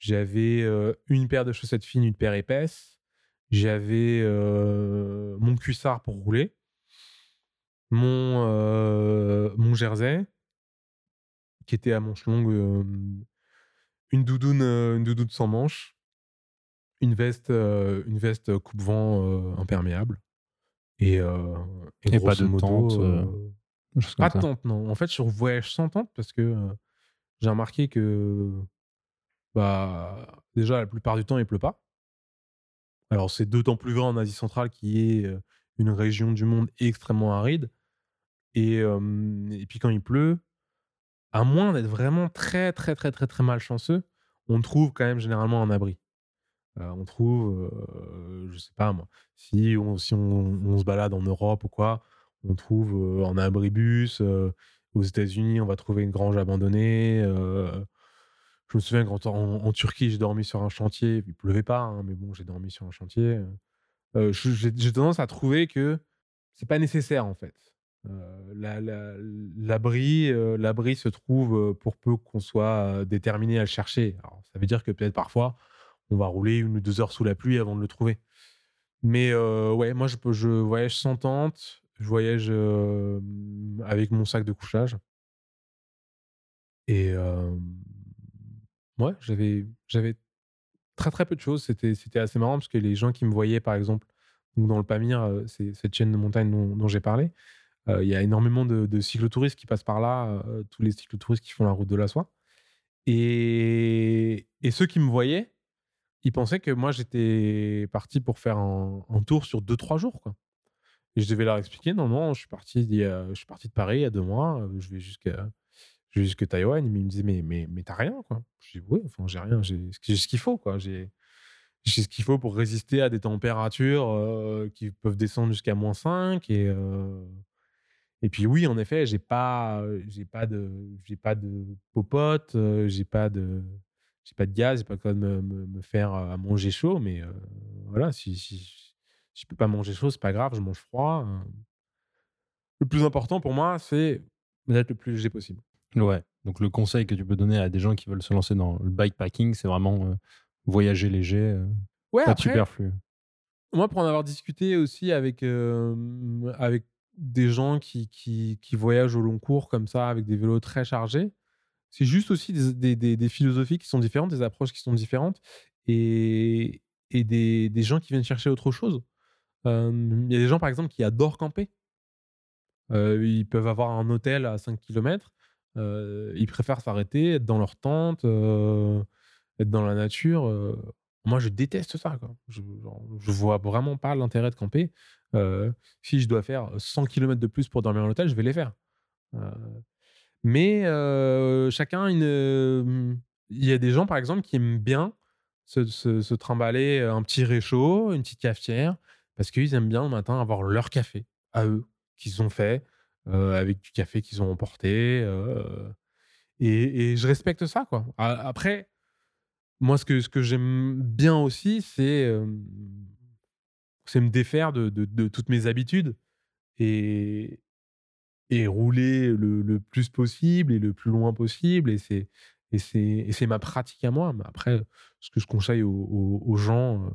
J'avais euh, une paire de chaussettes fines, une paire épaisse. J'avais mon cuissard pour rouler, mon, mon jersey, qui était à manches longues, une doudoune, euh, une doudoune sans manches, une veste, euh, une veste coupe-vent euh, imperméable. Et, euh, Et pas de modo, tente, euh, pas de tente, non. En fait, je voyage sans tente parce que euh, j'ai remarqué que bah, déjà, la plupart du temps, il pleut pas. Alors, c'est d'autant plus vrai en Asie centrale, qui est une région du monde extrêmement aride. Et, et puis, quand il pleut, à moins d'être vraiment très, très, très, très, très malchanceux, on trouve quand même généralement un abri. Euh, on trouve, euh, je sais pas moi, si on, si on, se balade en Europe ou quoi, on trouve euh, en abribus. euh, aux États-Unis, on va trouver une grange abandonnée. je me souviens quand en, Turquie, j'ai dormi sur un chantier. Il pleuvait pas, hein, mais bon, j'ai dormi sur un chantier. j'ai tendance à trouver que c'est pas nécessaire en fait. Euh, la- la- L'abri, euh, l'abri se trouve euh, pour peu qu'on soit déterminé à le chercher. Ça veut dire que peut-être parfois, on va rouler une ou deux heures sous la pluie avant de le trouver. Mais ouais, moi, je, je voyage sans tente, je voyage avec mon sac de couchage. Et ouais, j'avais, j'avais très très peu de choses. C'était, c'était assez marrant parce que les gens qui me voyaient, par exemple, dans le Pamir, c'est cette chaîne de montagne dont, j'ai parlé, il y a énormément de, de cyclotouristes qui passent par là, euh, tous les cyclotouristes qui font la route de la soie. Et, ceux qui me voyaient, ils pensaient que moi j'étais parti pour faire un, tour sur 2-3 jours. Quoi. Et je devais leur expliquer non, non, je suis parti, je suis parti de Paris il y a deux mois, euh, je vais jusqu'à jusqu'à Taïwan. Ils me disaient mais, mais, mais t'as rien quoi. Je dis oui, enfin j'ai rien, j'ai ce qu'il faut. quoi. J'ai ce qu'il faut pour résister à des températures euh, qui peuvent descendre jusqu'à moins 5 et, euh, et puis oui, en effet, j'ai pas, j'ai pas de, j'ai pas de popote, j'ai pas de, j'ai pas de gaz, j'ai pas quoi de me, me, me faire à manger chaud, mais euh, voilà, si, si, si je peux pas manger chaud, c'est pas grave, je mange froid. euh. Le plus important pour moi, c'est d'être le plus léger possible. Ouais. Donc le conseil que tu peux donner à des gens qui veulent se lancer dans le bikepacking, c'est vraiment euh, voyager léger, euh, Ouais, pas après, superflu. moi, pour en avoir discuté aussi avec, avec des gens qui, qui, qui voyagent au long cours comme ça, avec des vélos très chargés, c'est juste aussi des, des, des- philosophies qui sont différentes, des approches qui sont différentes et, et des, gens qui viennent chercher autre chose. Il y a des gens, par exemple, qui adorent camper. Ils peuvent avoir un hôtel à 5 km. ils préfèrent s'arrêter, être dans leur tente, être dans la nature. Moi, je déteste ça. Quoi. Je, je vois vraiment pas l'intérêt de camper. Euh, si je dois faire 100 km de plus pour dormir en hôtel, je vais les faire. Euh, mais euh, chacun, une... il y a des gens, par exemple, qui aiment bien se, se- trimballer un petit réchaud, une petite cafetière, parce qu'ils aiment bien le matin avoir leur café à eux, qu'ils ont fait, avec du café qu'ils ont emporté. et, et je respecte ça, quoi. Après, moi, ce que, ce que j'aime bien aussi, c'est me défaire de, toutes mes habitudes et, rouler le, plus possible et le plus loin possible. Et c'est et c'est ma pratique à moi. Après, ce que je conseille aux, gens,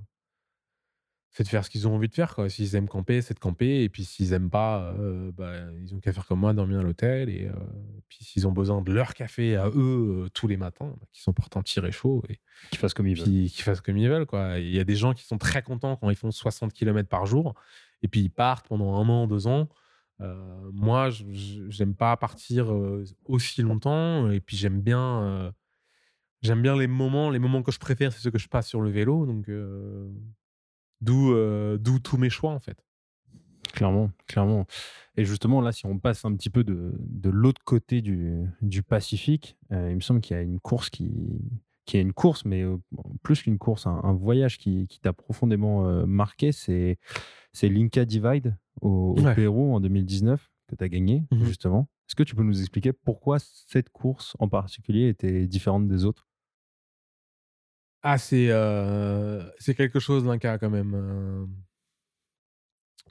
c'est de faire ce qu'ils ont envie de faire. quoi. S'ils aiment camper, c'est de camper. Et puis s'ils aiment pas, euh, bah, ils ont qu'à faire comme moi, dormir à l'hôtel. Et, euh, et puis s'ils ont besoin de leur café à eux euh, tous les matins, bah, qu'ils s'emportent un petit réchaud et Qu'ils fassent comme ils veulent. puis qu'ils fassent comme ils veulent. Quoi. Il y a des gens qui sont très contents quand ils font 60 km par jour. Et puis ils partent pendant un an, deux ans. Euh, moi, j'aime pas partir aussi longtemps. Et puis j'aime bien, j'aime bien les moments. Les moments que je préfère, c'est ceux que je passe sur le vélo. Donc euh, d'où, euh, d'où tous mes choix en fait. Clairement, clairement. Et justement, là, si on passe un petit peu de, de l'autre côté du, du Pacifique, euh, il me semble qu'il y a une course qui, qui est une course, mais euh, plus qu'une course, un, un voyage qui, qui t'a profondément euh, marqué, c'est, c'est l'Inca Divide au, au Ouais. Pérou en 2019 que tu as gagné, Mhm. justement. Est-ce que tu peux nous expliquer pourquoi cette course en particulier était différente des autres? Ah, c'est euh, c'est quelque chose d'un cas quand même. euh.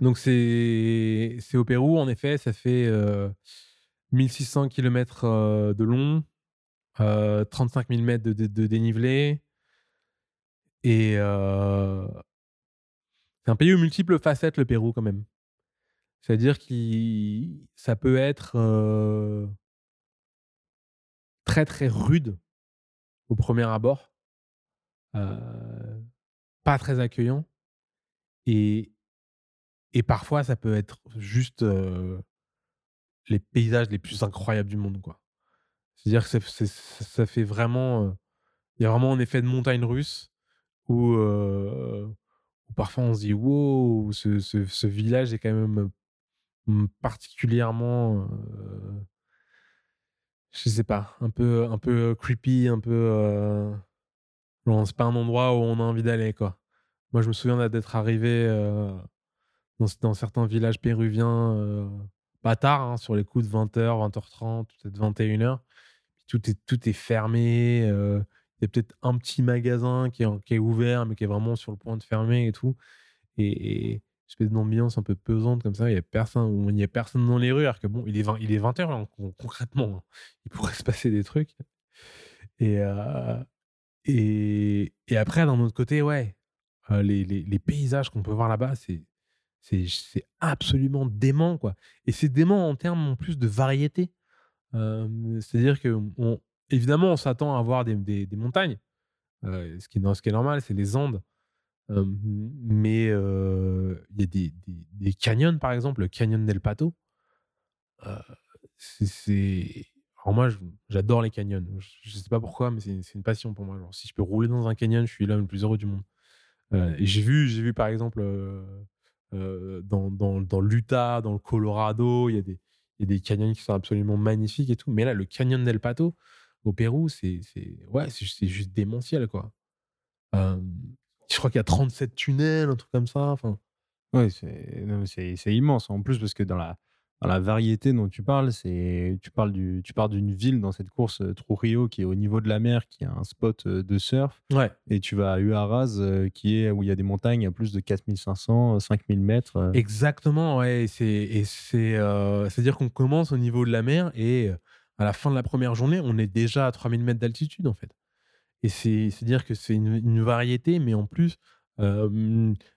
Donc c'est au Pérou, en effet, ça fait euh, 1600 km de long, euh, 35 000 mètres de, de- dénivelé. Et euh, c'est un pays aux multiples facettes, le Pérou, quand même. C'est-à-dire que ça peut être euh, très très rude au premier abord, euh, pas très accueillant, et, et parfois ça peut être juste euh, les paysages les plus incroyables du monde, quoi. C'est-à-dire que ça, fait vraiment, euh, il y a vraiment un effet de montagne russe où, parfois on se dit wow, ce, ce- village est quand même euh, particulièrement je sais pas, un peu, un peu creepy, un peu. C'est pas un endroit où on a envie d'aller, quoi. Moi, je me souviens d'être arrivé euh, dans, certains villages péruviens, euh, pas tard, hein, sur les coups de 20h, 20h30, peut-être 21h. Tout est, tout est fermé. euh, Il y a peut-être un petit magasin qui est, ouvert, mais qui est vraiment sur le point de fermer et tout. Et, et espèce d'ambiance un peu pesante comme ça. Il y a personne, il y a personne dans les rues. Alors que bon, il est 20, il est 20h, là, con- concrètement. hein. Il pourrait se passer des trucs. Et, et, après, d'un autre côté, ouais, euh, les, paysages qu'on peut voir là-bas, c'est, absolument dément, quoi. Et c'est dément en termes en plus de variété. Euh, c'est-à-dire que, on, évidemment, on s'attend à voir des, montagnes. Euh, ce, qui, est- normal, c'est les Andes. Mais il y a des, canyons, par exemple, le canyon del Pato. C'est. Alors, moi, j'adore les canyons. Je, sais pas pourquoi, mais c'est une passion pour moi. Genre, si je peux rouler dans un canyon, je suis l'homme le plus heureux du monde. Euh, j'ai vu, j'ai vu, par exemple, euh, euh, dans, dans, dans l'Utah, dans le Colorado, il y, a des, y a des canyons qui sont absolument magnifiques et tout. Mais là, le canyon del Pato, au Pérou, c'est ouais, c'est juste démentiel, quoi. Je crois qu'il y a 37 tunnels, un truc comme ça. Enfin, Oui, c'est immense. En plus, parce que dans la, la variété dont tu parles, c'est tu parles du, tu pars d'une ville dans cette course, euh, Trujillo, qui est au niveau de la mer, qui a un spot euh, de surf, ouais. et tu vas à Huaraz, euh, qui est où il y a des montagnes à plus de 4500, 5000 mètres. Exactement, ouais. C'est, et c'est, euh, c'est-à-dire qu'on commence au niveau de la mer et à la fin de la première journée, on est déjà à 3000 mètres d'altitude, en fait. Et c'est, c'est-à-dire que c'est une, une variété, mais en plus, euh,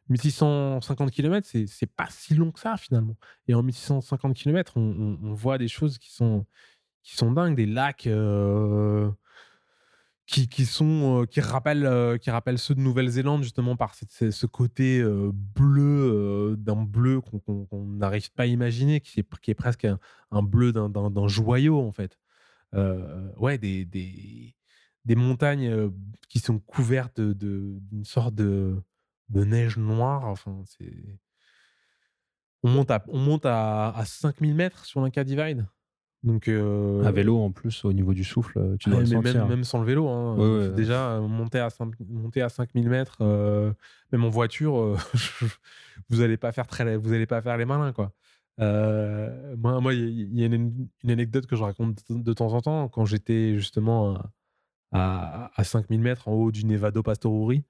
1650 km, c'est, pas si long que ça, finalement. Et en 1650 km, on, voit des choses qui sont, qui sont dingues, des lacs. qui, qui sont qui rappellent qui rappellent ceux de Nouvelle-Zélande justement par ce, côté bleu d'un bleu qu'on n'arrive pas à imaginer qui est, qui est presque un, un bleu d'un- joyau en fait ouais des, des, des montagnes qui sont couvertes de- de- d'une sorte de, de neige noire enfin c'est on monte à on monte à, à 5000 mètres sur l'Inca Divide donc euh, À vélo, en plus, au niveau du souffle, euh, tu ah dois le sentir. même, même sans le vélo, hein, Ouais, ouais. déjà euh, monter à, 5, monter à 5000 mètres, euh, même en voiture, euh, vous allez pas faire très, vous allez pas faire les malins quoi. Moi, moi, il y, y a une, une anecdote que je raconte de temps en temps quand j'étais justement à, à, à 5000 mètres en haut du Nevado Pastoruri.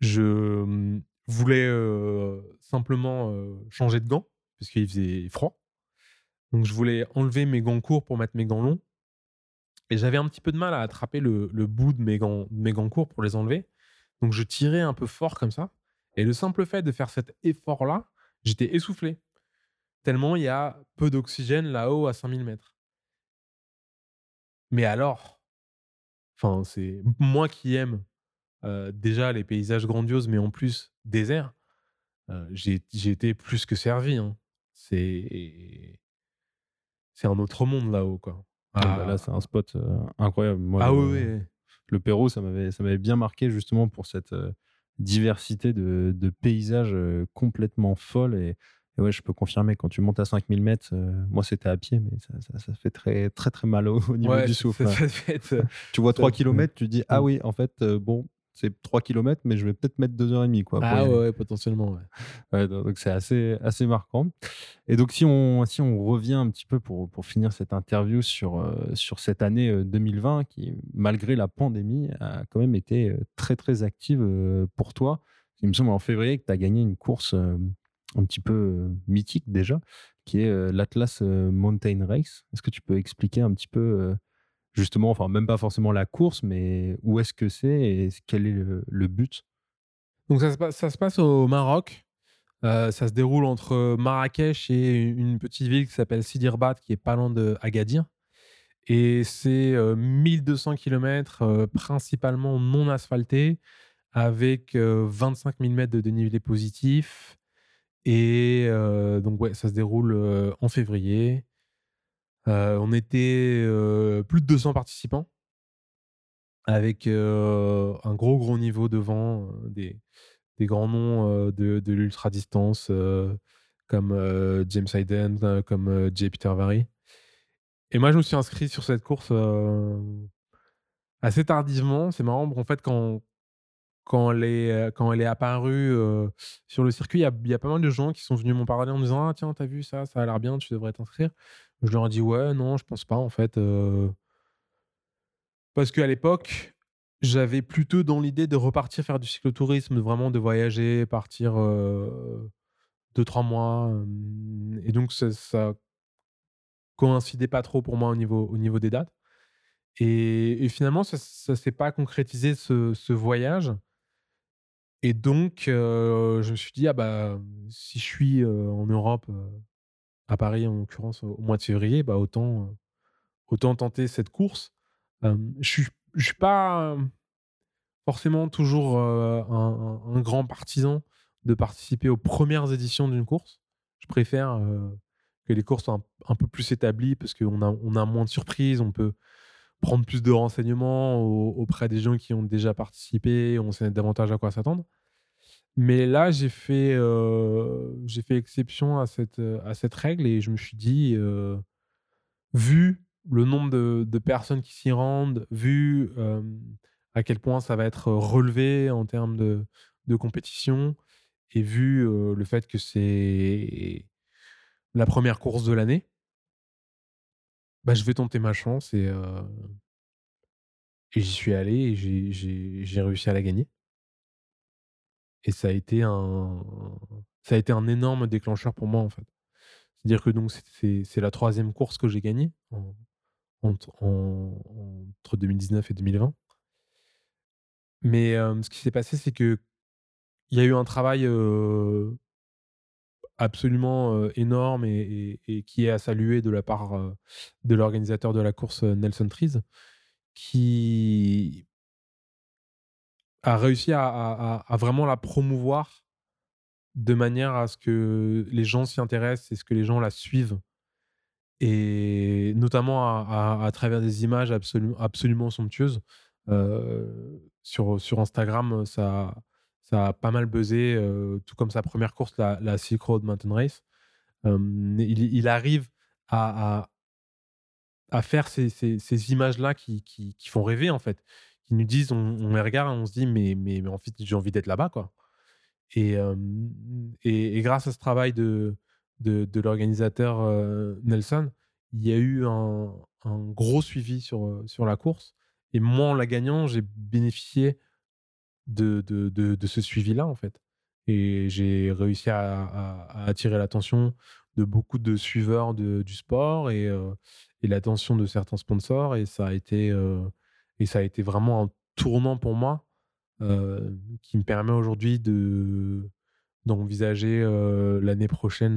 Je hum, voulais euh, simplement euh, changer de gants parce qu'il faisait froid. Donc je voulais enlever mes gants courts pour mettre mes gants longs. Et j'avais un petit peu de mal à attraper le, le bout de mes, gants, de mes gants courts pour les enlever. Donc je tirais un peu fort comme ça. Et le simple fait de faire cet effort-là, j'étais essoufflé. Tellement il y a peu d'oxygène là-haut à 5000 mètres. Mais alors, enfin, c'est moi qui aime euh, déjà les paysages grandioses, mais en plus désert, euh, j'ai j'ai été plus que servi. hein. C'est c'est un autre monde là-haut, quoi. Ah, bah là, c'est un spot euh, incroyable. Moi, ah le, oui, oui. le Pérou, ça m'avait ça m'avait bien marqué justement pour cette diversité de, de paysages complètement folles. Et, et ouais, je peux confirmer, quand tu montes à 5000 mètres, euh, moi c'était à pied, mais ça, ça, ça fait très très très mal au, au niveau Ouais, du souffle. ça- être, Tu vois ça- 3 km, tu dis, ah oui, en fait, euh, bon, c'est 3 km, mais je vais peut-être mettre 2h30. Quoi, Ah ouais, ouais, potentiellement. ouais. Ouais, do- donc c'est assez, assez marquant. Et donc si on, si on revient un petit peu pour, pour finir cette interview sur, euh, sur cette année euh, 2020 qui, malgré la pandémie, a quand même été très très active pour toi. Il me semble en février que tu as gagné une course un petit peu euh, mythique déjà, qui est euh, l'Atlas euh, Mountain Race. Est-ce que tu peux expliquer un petit peu justement, enfin même pas forcément la course, mais où est-ce que c'est et quel est le, but? Donc ça se passe, au Maroc. Ça se déroule entre Marrakech et une petite ville qui s'appelle Sidirbat, qui est pas loin de Agadir. Et c'est euh, 1200 km principalement non asphaltés, avec euh, 25 000 mètres de dénivelé positif. Et donc ouais, ça se déroule en février. On était plus de 200 participants, avec un gros gros niveau de vent, euh, des, des grands noms de, de l'ultra-distance comme James Hayden, comme Jay Peter Vary. Et moi, je me suis inscrit sur cette course assez tardivement. C'est marrant, en fait, quand, quand, elle, est, euh, quand elle est apparue euh, sur le circuit, il y y a pas mal de gens qui sont venus m'en parler en me disant Ah, tiens, t'as vu ça, ça a l'air bien, tu devrais t'inscrire. Je leur ai dit Ouais, non, je pense pas, en fait. euh, parce qu'à l'époque, j'avais plutôt dans l'idée de repartir faire du cyclotourisme, vraiment de voyager, partir euh, deux, trois mois. et donc, ça, ça coïncidait pas trop pour moi au niveau, au niveau des dates. Et, et finalement, ça ne s'est pas concrétisé ce, ce voyage. Et donc, euh, je me suis dit, ah bah, si je suis euh, en Europe, euh, à Paris en l'occurrence, au mois de février, bah, autant, autant tenter cette course. Je suis, suis pas forcément toujours un, grand partisan de participer aux premières éditions d'une course. Je préfère que les courses soient un, un peu plus établies parce qu'on a, on a moins de surprises, on peut prendre plus de renseignements au- auprès des gens qui ont déjà participé, on sait davantage à quoi s'attendre. Mais là, j'ai fait, euh, fait exception à cette, à cette règle et je me suis dit, euh, vu le nombre de, personnes qui s'y rendent, vu euh, à quel point ça va être relevé en termes de, de compétition, et vu le fait que c'est la première course de l'année, bah, je vais tenter ma chance et, j'y suis allé et j'ai- réussi à la gagner. Et ça a été un, ça a été un énorme déclencheur pour moi en fait. C'est-à-dire que donc c'est- la troisième course que j'ai gagnée en- entre, en- entre 2019 et 2020. Mais ce qui s'est passé, c'est que il y a eu un travail absolument euh, énorme et, qui est à saluer de la part euh, de l'organisateur de la course euh, Nelson Trees, qui a réussi à, vraiment la promouvoir de manière à ce que les gens s'y intéressent et ce que les gens la suivent. Et notamment à, travers des images absolument, somptueuses. Sur, sur Instagram, ça, ça a pas mal buzzé, tout comme sa première course, la, la Silk Road Mountain Race. Il, arrive à, à, faire ces, ces- images-là qui, qui, font rêver, en fait. Qui nous disent, on, les regarde on se dit, mais, mais, mais en fait, j'ai envie d'être là-bas, quoi. Et, et, grâce à ce travail de, de, l'organisateur Nelson, il y a eu un, un gros suivi sur, sur la course. Et moi, en la gagnant, j'ai bénéficié de, de, de, ce suivi-là, en fait. Et j'ai réussi à, attirer l'attention de beaucoup de suiveurs de- du sport et, euh, et l'attention de certains sponsors. Et ça a été, euh, et ça a été vraiment un tournant pour moi euh, qui me permet aujourd'hui de d'envisager l'année prochaine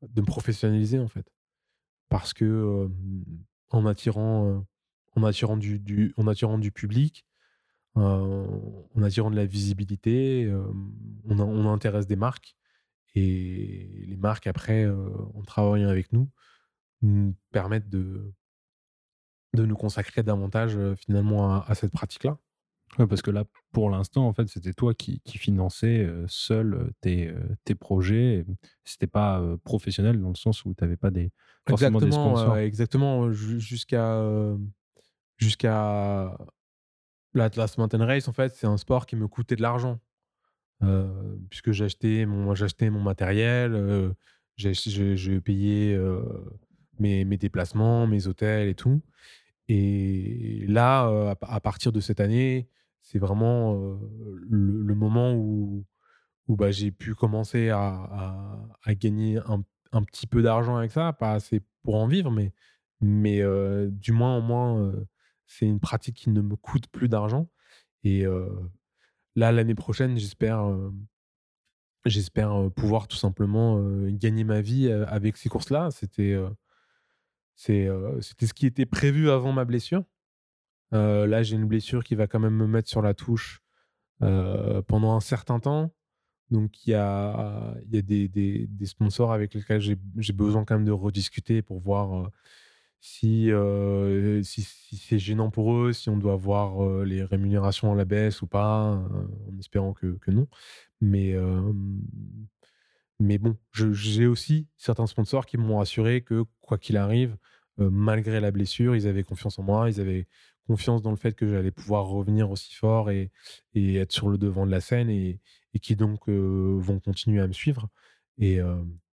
de me professionnaliser en fait parce que en attirant en attirant du, en attirant du public en attirant de la visibilité euh, on, a- on intéresse des marques et les marques après euh, en travaillant avec nous nous permettent de de nous consacrer davantage euh, finalement à- à cette pratique là Ouais, parce que là, pour l'instant, en fait, c'était toi qui, qui finançais seul tes, tes projets. C'était pas professionnel dans le sens où tu n'avais pas des, forcément des Exactement, sponsors. ouais, exactement. ju- Jusqu'à jusqu'à l'Atlas Mountain Race, en fait, c'est un sport qui me coûtait de l'argent. Euh, puisque acheté mon, matériel, euh, j'ai, payé euh, mes, déplacements, mes hôtels et tout. Et là, euh, à, partir de cette année, c'est vraiment le, moment où, bah, j'ai pu commencer à, gagner un, petit peu d'argent avec ça, pas assez pour en vivre, mais, mais du moins au moins, c'est une pratique qui ne me coûte plus d'argent. Et là, l'année prochaine, j'espère, j'espère pouvoir tout simplement gagner ma vie avec ces courses-là. C'était, c'était ce qui était prévu avant ma blessure. Là, j'ai une blessure qui va quand même me mettre sur la touche pendant un certain temps. Donc, il y a, y a des, des- sponsors avec lesquels j'ai besoin quand même de rediscuter pour voir si, euh, si, c'est gênant pour eux, si on doit voir euh, les rémunérations à la baisse ou pas, euh, en espérant que, non. Mais, bon, j'ai aussi certains sponsors qui m'ont assuré que quoi qu'il arrive, malgré la blessure, ils avaient confiance en moi, ils avaient confiance dans le fait que j'allais pouvoir revenir aussi fort et, être sur le devant de la scène et, qui donc vont continuer à me suivre. Et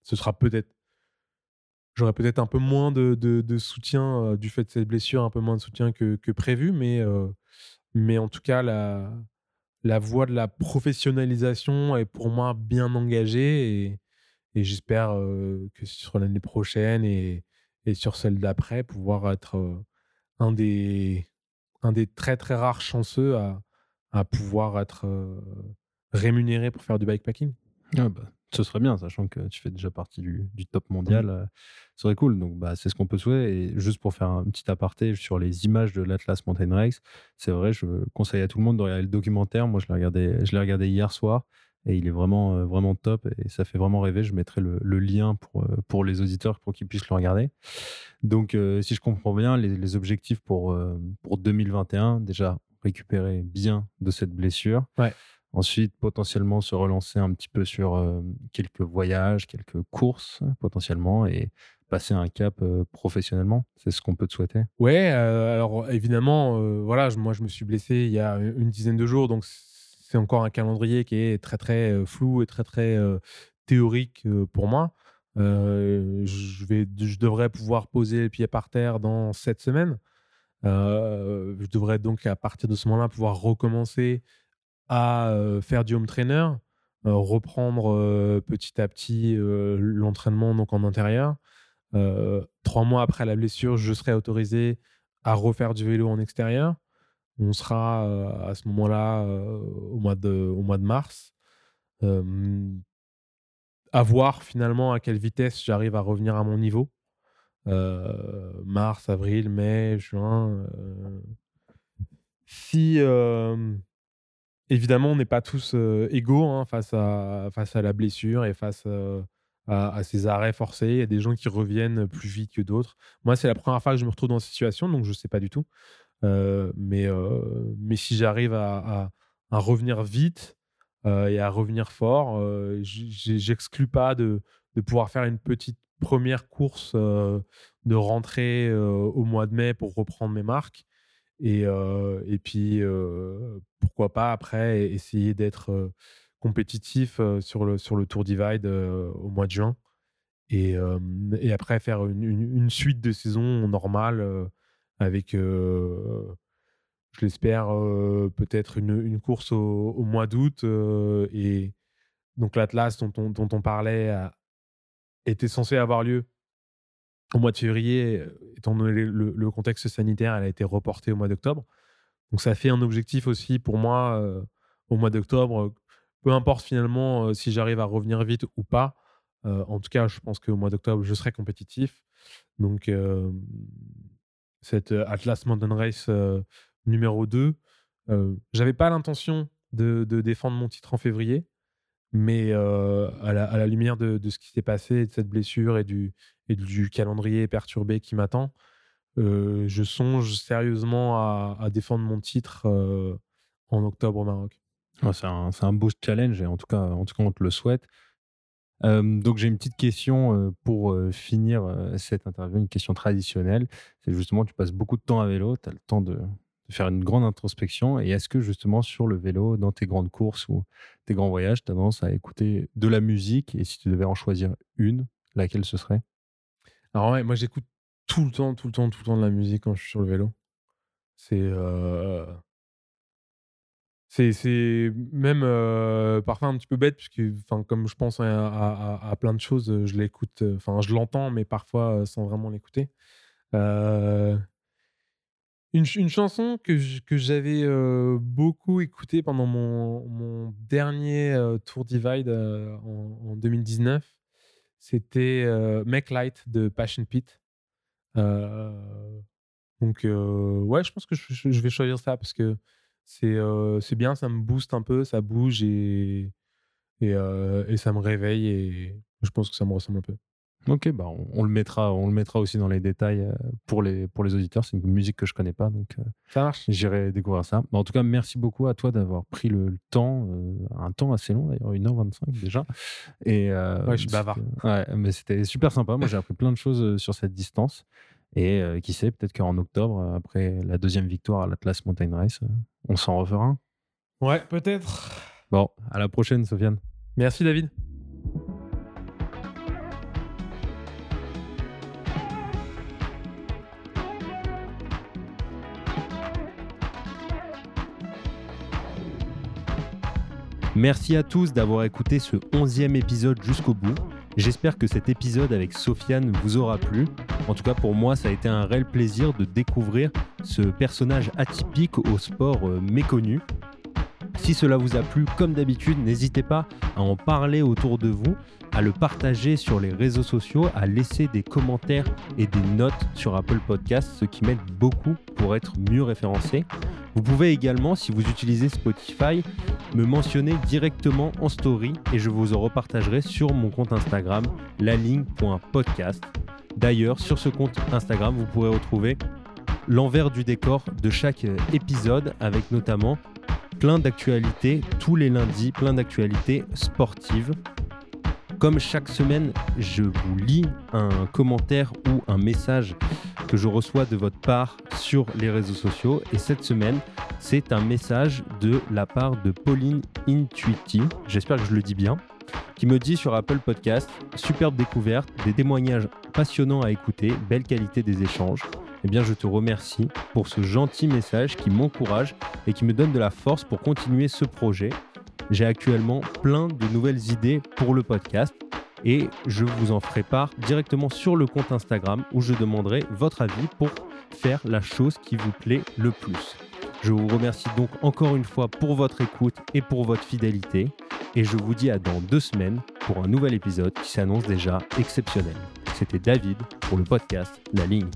ce sera peut-être, j'aurai peut-être un peu moins de, de- soutien euh, du fait de cette blessure, un peu moins de soutien que, que prévu, mais, euh, mais en tout cas, la, la voie de la professionnalisation est pour moi bien engagée et, et j'espère euh, que sur l'année prochaine et, et sur celle d'après, pouvoir être un, des, un des très très rares chanceux à, à pouvoir être rémunéré pour faire du bikepacking. Ah bah, ce serait bien, sachant que tu fais déjà partie du, du top mondial. euh, ce serait cool. Donc, bah, c'est ce qu'on peut souhaiter. Et juste pour faire un petit aparté sur les images de l'Atlas Mountain Race, c'est vrai, je conseille à tout le monde de regarder le documentaire. Moi, je l'ai regardé, je l'ai regardé hier soir et il est vraiment, euh, vraiment top et ça fait vraiment rêver. Je mettrai le, le lien pour, euh, pour les auditeurs pour qu'ils puissent le regarder. Donc, euh, si je comprends bien, les, les objectifs pour, euh, pour 2021, déjà récupérer bien de cette blessure. Ouais. Ensuite, potentiellement se relancer un petit peu sur euh, quelques voyages, quelques courses potentiellement et passer un cap euh, professionnellement. C'est ce qu'on peut te souhaiter. Ouais, euh, alors évidemment, voilà, moi je me suis blessé il y a une dizaine de jours, donc c'est encore un calendrier qui est très très flou et très très théorique pour moi. Je, vais, je devrais pouvoir poser le pied par terre dans sept semaines. Euh, je devrais donc à partir de ce moment-là pouvoir recommencer à faire du home trainer, reprendre petit à petit l'entraînement donc en intérieur. Trois mois après la blessure, je serai autorisé à refaire du vélo en extérieur. On sera à ce moment-là au, mois de, au mois de mars. À voir finalement à quelle vitesse j'arrive à revenir à mon niveau. Mars, avril, mai, juin. Si évidemment on n'est pas tous euh, égaux hein, face, à, la blessure et face euh, à, ces arrêts forcés. Il y a des gens qui reviennent plus vite que d'autres. Moi, c'est la première fois que je me retrouve dans cette situation, donc je ne sais pas du tout. Euh, mais, si j'arrive à, revenir vite et à revenir fort, j'exclus pas de, de pouvoir faire une petite première course de rentrée au mois de mai pour reprendre mes marques. Et, et puis, pourquoi pas après essayer d'être compétitif sur, le, sur le Tour Divide au mois de juin. Et, et après faire une, une- suite de saison normale avec, je l'espère, peut-être une, une course au, au mois d'août. et donc l'Atlas dont on, dont on parlait était censé avoir lieu au mois de février, euh, étant donné le, contexte sanitaire, elle a été reportée au mois d'octobre. Donc ça fait un objectif aussi pour moi euh, au mois d'octobre. Peu importe finalement euh, si j'arrive à revenir vite ou pas. En tout cas, je pense qu'au mois d'octobre, je serai compétitif. Donc cette Atlas Mountain Race numéro 2, euh, j'avais pas l'intention de, défendre mon titre en février. Mais à, la, lumière de ce qui s'est passé, de cette blessure et du, et du calendrier perturbé qui m'attend, euh, je songe sérieusement à, défendre mon titre euh, en octobre au Maroc. C'est un, un beau challenge et en tout cas, en tout cas on te le souhaite. Euh, donc j'ai une petite question pour finir cette interview, une question traditionnelle. C'est justement, tu passes beaucoup de temps à vélo, tu as le temps de de faire une grande introspection. Et est-ce que justement sur le vélo, dans tes grandes courses ou tes grands voyages, tu as tendance à écouter de la musique? Et si tu devais en choisir une, laquelle ce serait? Alors ouais, moi j'écoute tout le temps, tout le temps, tout le temps de la musique quand je suis sur le vélo. C'est euh, c'est même parfois un petit peu bête puisque comme je pense à, plein de choses, je l'écoute, enfin je l'entends mais parfois sans vraiment l'écouter. Une, ch- une chanson que j'avais beaucoup écoutée pendant mon, mon dernier Tour Divide euh, en, en 2019, c'était euh, Make Light de Passion Pit. Donc, ouais, je pense que je, je- vais choisir ça parce que c'est c'est bien, ça me booste un peu, ça bouge et, et, et ça me réveille et je pense que ça me ressemble un peu. Ok, bah on, on le mettra, on le mettra aussi dans les détails euh, pour les, pour les auditeurs. C'est une musique que je connais pas, donc euh, Ça marche. j'irai découvrir ça. Mais en tout cas, merci beaucoup à toi d'avoir pris le, le temps, euh, un temps assez long d'ailleurs, 1h25 déjà. Et, euh, Ouais, je suis bavard. Ouais, mais c'était super sympa. Moi, j'ai appris plein de choses sur cette distance. Et euh, qui sait, peut-être qu'en octobre, après la deuxième victoire à l'Atlas Mountain Race, on s'en refera un. Ouais, peut-être. Bon, à la prochaine, Sofiane. Merci David. Merci à tous d'avoir écouté ce onzième épisode jusqu'au bout. J'espère que cet épisode avec Sofiane vous aura plu. En tout cas, pour moi, ça a été un réel plaisir de découvrir ce personnage atypique au sport euh, méconnu. Si cela vous a plu, comme d'habitude, n'hésitez pas à en parler autour de vous, à le partager sur les réseaux sociaux, à laisser des commentaires et des notes sur Apple Podcast, ce qui m'aide beaucoup pour être mieux référencé. Vous pouvez également, si vous utilisez Spotify, me mentionner directement en story et je vous en repartagerai sur mon compte Instagram, laligne.podcast. D'ailleurs, sur ce compte Instagram, vous pourrez retrouver l'envers du décor de chaque euh, épisode avec notamment plein d'actualités tous les lundis, plein d'actualités sportives. Comme chaque semaine, je vous lis un commentaire ou un message que je reçois de votre part sur les réseaux sociaux. Et cette semaine, c'est un message de la part de Pauline Intuiti, j'espère que je le dis bien, qui me dit sur Apple Podcast Superbe découverte, des témoignages passionnants à écouter, belle qualité des échanges. Eh bien, je te remercie pour ce gentil message qui m'encourage et qui me donne de la force pour continuer ce projet. J'ai actuellement plein de nouvelles idées pour le podcast et je vous en ferai part directement sur le compte Instagram où je demanderai votre avis pour faire la chose qui vous plaît le plus. Je vous remercie donc encore une fois pour votre écoute et pour votre fidélité et je vous dis à dans deux semaines pour un nouvel épisode qui s'annonce déjà exceptionnel. C'était David pour le podcast La Ligne.